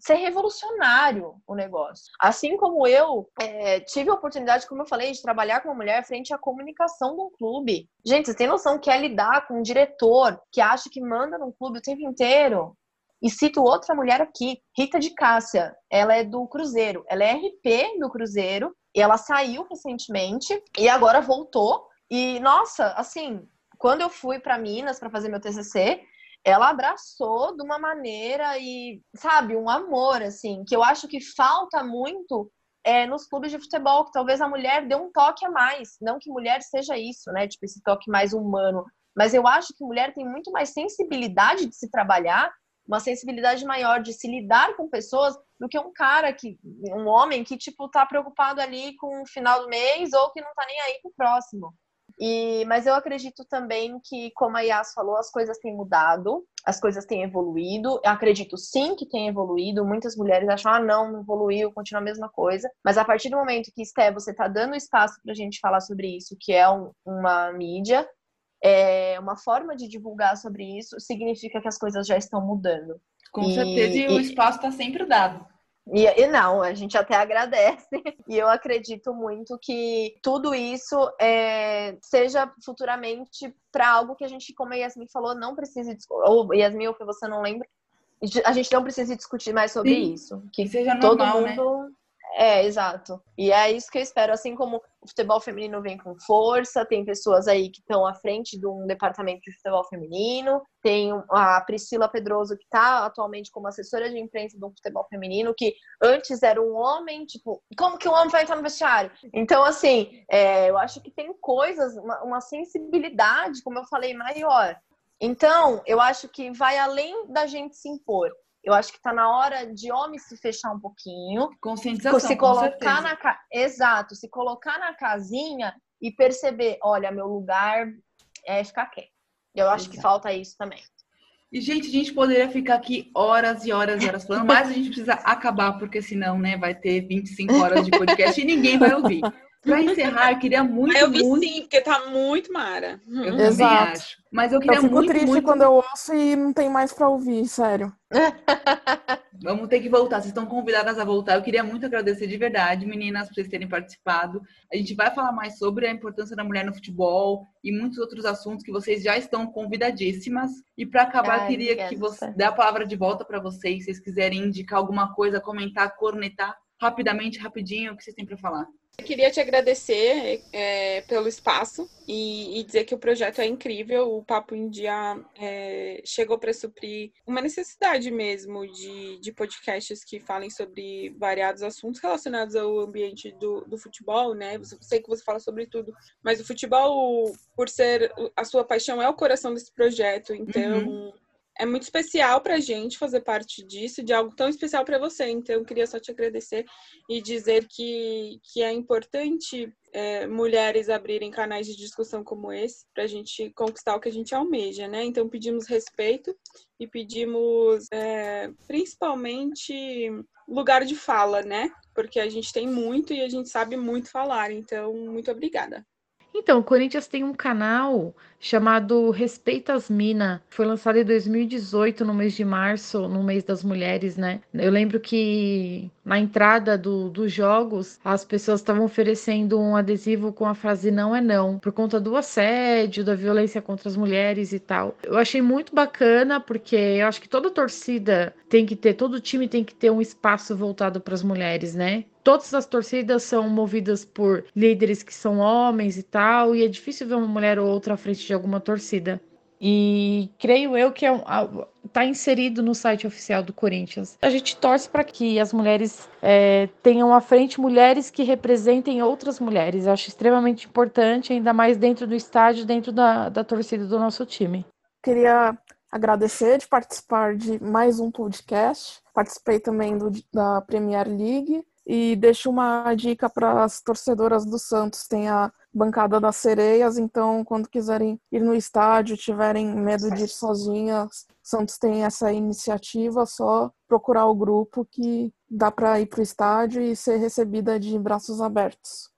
ser revolucionário o negócio. Assim como eu é, tive a oportunidade, como eu falei, de trabalhar com uma mulher frente à comunicação de um clube. Gente, vocês têm noção que é lidar com um diretor que acha que manda num clube o tempo inteiro? E cito outra mulher aqui, Rita de Cássia. Ela é do Cruzeiro. Ela é RP do Cruzeiro. E ela saiu recentemente e agora voltou. E, nossa, assim, quando eu fui para Minas para fazer meu TCC, ela abraçou de uma maneira e, sabe, um amor, assim, que eu acho que falta muito é, nos clubes de futebol, que talvez a mulher dê um toque a mais. Não que mulher seja isso, né? Tipo, esse toque mais humano. Mas eu acho que mulher tem muito mais sensibilidade de se trabalhar, uma sensibilidade maior de se lidar com pessoas do que um cara que, um homem que, tipo, tá preocupado ali com o final do mês ou que não tá nem aí com o próximo. E, mas eu acredito também que, como a Yas falou, as coisas têm mudado, as coisas têm evoluído. Eu acredito sim que tem evoluído. Muitas mulheres acham, ah, não, não evoluiu, continua a mesma coisa. Mas a partir do momento que, Esté, você está dando espaço para a gente falar sobre isso, que é um, uma mídia, é uma forma de divulgar sobre isso, significa que as coisas já estão mudando. Com e, certeza, e, e o espaço está sempre dado. E, e, não, a gente até agradece. E eu acredito muito que tudo isso é, seja futuramente para algo que a gente, como a Yasmin falou, não precise. Ou Yasmin, ou que você não lembra, a gente não precise discutir mais sobre Sim. isso. Que seja todo normal, né? É, exato. E é isso que eu espero. Assim como o futebol feminino vem com força, tem pessoas aí que estão à frente de um departamento de futebol feminino, tem a Priscila Pedroso, que está atualmente como assessora de imprensa do futebol feminino, que antes era um homem, tipo, como que um homem vai entrar no vestiário? Então, assim, é, eu acho que tem coisas, uma, uma sensibilidade, como eu falei, maior. Então, eu acho que vai além da gente se impor. Eu acho que tá na hora de homem se fechar um pouquinho, Conscientização, se colocar na ca... exato, se colocar na casinha e perceber, olha, meu lugar é ficar quieto. Eu acho que Exato. falta isso também. E, gente, a gente poderia ficar aqui horas e horas e horas falando, mas a gente precisa acabar, porque senão, né, vai ter 25 horas de podcast e ninguém vai ouvir. Para encerrar, eu queria muito, Aí eu vi muito... sim, porque tá muito mara. Eu Hum. também Exato. acho. Mas eu Eu queria fico muito, triste muito... quando eu ouço e não tem mais pra ouvir, sério. Vamos ter que voltar. Vocês estão convidadas a voltar. Eu queria muito agradecer de verdade, meninas, por vocês terem participado. A gente vai falar mais sobre a importância da mulher no futebol e muitos outros assuntos que vocês já estão convidadíssimas. E para acabar, eu Ai, queria obrigada, que você dê a palavra de volta para vocês. Se vocês quiserem indicar alguma coisa, comentar, cornetar rapidamente, rapidinho, o que vocês têm para falar. Eu queria te agradecer é, pelo espaço e, e dizer que o projeto é incrível. O Papo em Dia é, chegou para suprir uma necessidade mesmo de, de podcasts que falem sobre variados assuntos relacionados ao ambiente do, do futebol, né? Eu sei que você fala sobre tudo, mas o futebol, por ser a sua paixão, é o coração desse projeto. Então. É muito especial pra gente fazer parte disso, de algo tão especial para você. Então, eu queria só te agradecer e dizer que, que é importante é, mulheres abrirem canais de discussão como esse para a gente conquistar o que a gente almeja, né? Então pedimos respeito e pedimos é, principalmente lugar de fala, né? Porque a gente tem muito e a gente sabe muito falar. Então, muito obrigada. Então, o Corinthians tem um canal chamado Respeitas Mina. Foi lançado em 2018, no mês de março, no mês das mulheres, né? Eu lembro que na entrada do- dos jogos, as pessoas estavam oferecendo um adesivo com a frase não é não, por conta do assédio, da violência contra as mulheres e tal. Eu achei muito bacana, porque eu acho que toda torcida tem que ter, todo time tem que ter um espaço voltado para as mulheres, né? Todas as torcidas são movidas por líderes que são homens e tal, e é difícil ver uma mulher ou outra à frente de alguma torcida. E creio eu que é um, tá inserido no site oficial do Corinthians. A gente torce para que as mulheres é, tenham à frente mulheres que representem outras mulheres. Eu acho extremamente importante, ainda mais dentro do estádio, dentro da, da torcida do nosso time. Queria agradecer de participar de mais um podcast. Participei também do, da Premier League e deixo uma dica para as torcedoras do Santos. Tem a bancada das sereias, então quando quiserem ir no estádio, tiverem medo de ir sozinhas, Santos tem essa iniciativa, só procurar o grupo que dá para ir para o estádio e ser recebida de braços abertos.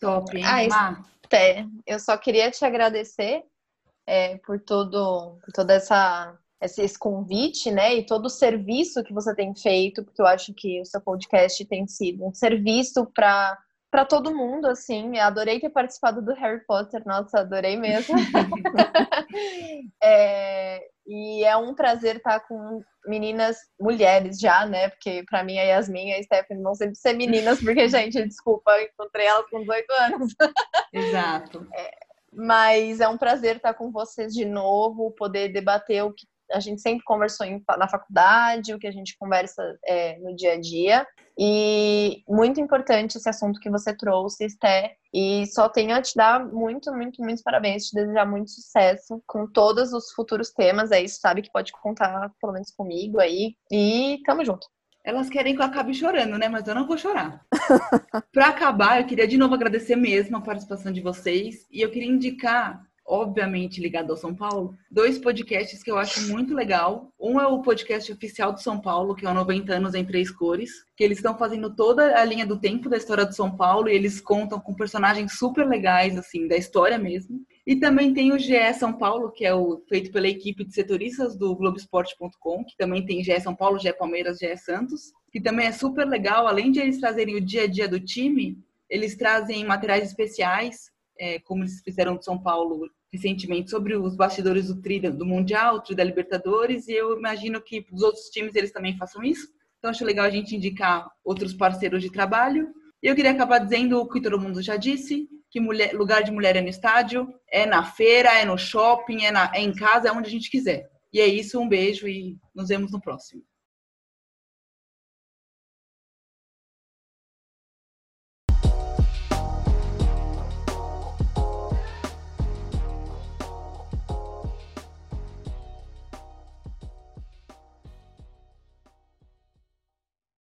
Top, hein? Ah? Té, eu só queria te agradecer é, por todo, por toda essa esse, convite, né, e todo o serviço que você tem feito, porque eu acho que o seu podcast tem sido um serviço para para todo mundo, assim. Eu adorei ter participado do Harry Potter, nossa, adorei mesmo. É, e é um prazer estar com meninas, mulheres já, né? Porque para mim a Yasmin e a Stephanie vão sempre ser meninas, porque, gente, desculpa, eu encontrei elas com 18 anos. Exato. Mas é um prazer estar com vocês de novo, poder debater o que a gente sempre conversou em- na faculdade, o que a gente conversa é, no dia a dia. E muito importante esse assunto que você trouxe, Esté. E só tenho a te dar muito, muito, muitos parabéns, te desejar muito sucesso com todos os futuros temas. Aí, sabe que pode contar, pelo menos comigo aí. E tamo junto. Elas querem que eu acabe chorando, né? Mas eu não vou chorar. Para acabar, eu queria de novo agradecer mesmo a participação de vocês. E eu queria indicar, obviamente ligado ao São Paulo, dois podcasts que eu acho muito legal. Um é o podcast oficial do São Paulo, que é o 90 anos em três cores, que eles estão fazendo toda a linha do tempo da história do São Paulo e eles contam com personagens super legais, assim, da história mesmo. E também tem o GE São Paulo, que é o feito pela equipe de setoristas do Globoesporte.com, que também tem GE São Paulo, GE Palmeiras, GE Santos, que também é super legal. Além de eles trazerem o dia a dia do time, eles trazem materiais especiais, é, como eles fizeram do São Paulo recentemente sobre os bastidores do tri do Mundial, tri da Libertadores, e eu imagino que os outros times eles também façam isso. Então acho legal a gente indicar outros parceiros de trabalho. E eu queria acabar dizendo o que todo mundo já disse, que mulher, lugar de mulher é no estádio, é na feira, é no shopping, é, na, é em casa, é onde a gente quiser. E é isso, um beijo e nos vemos no próximo.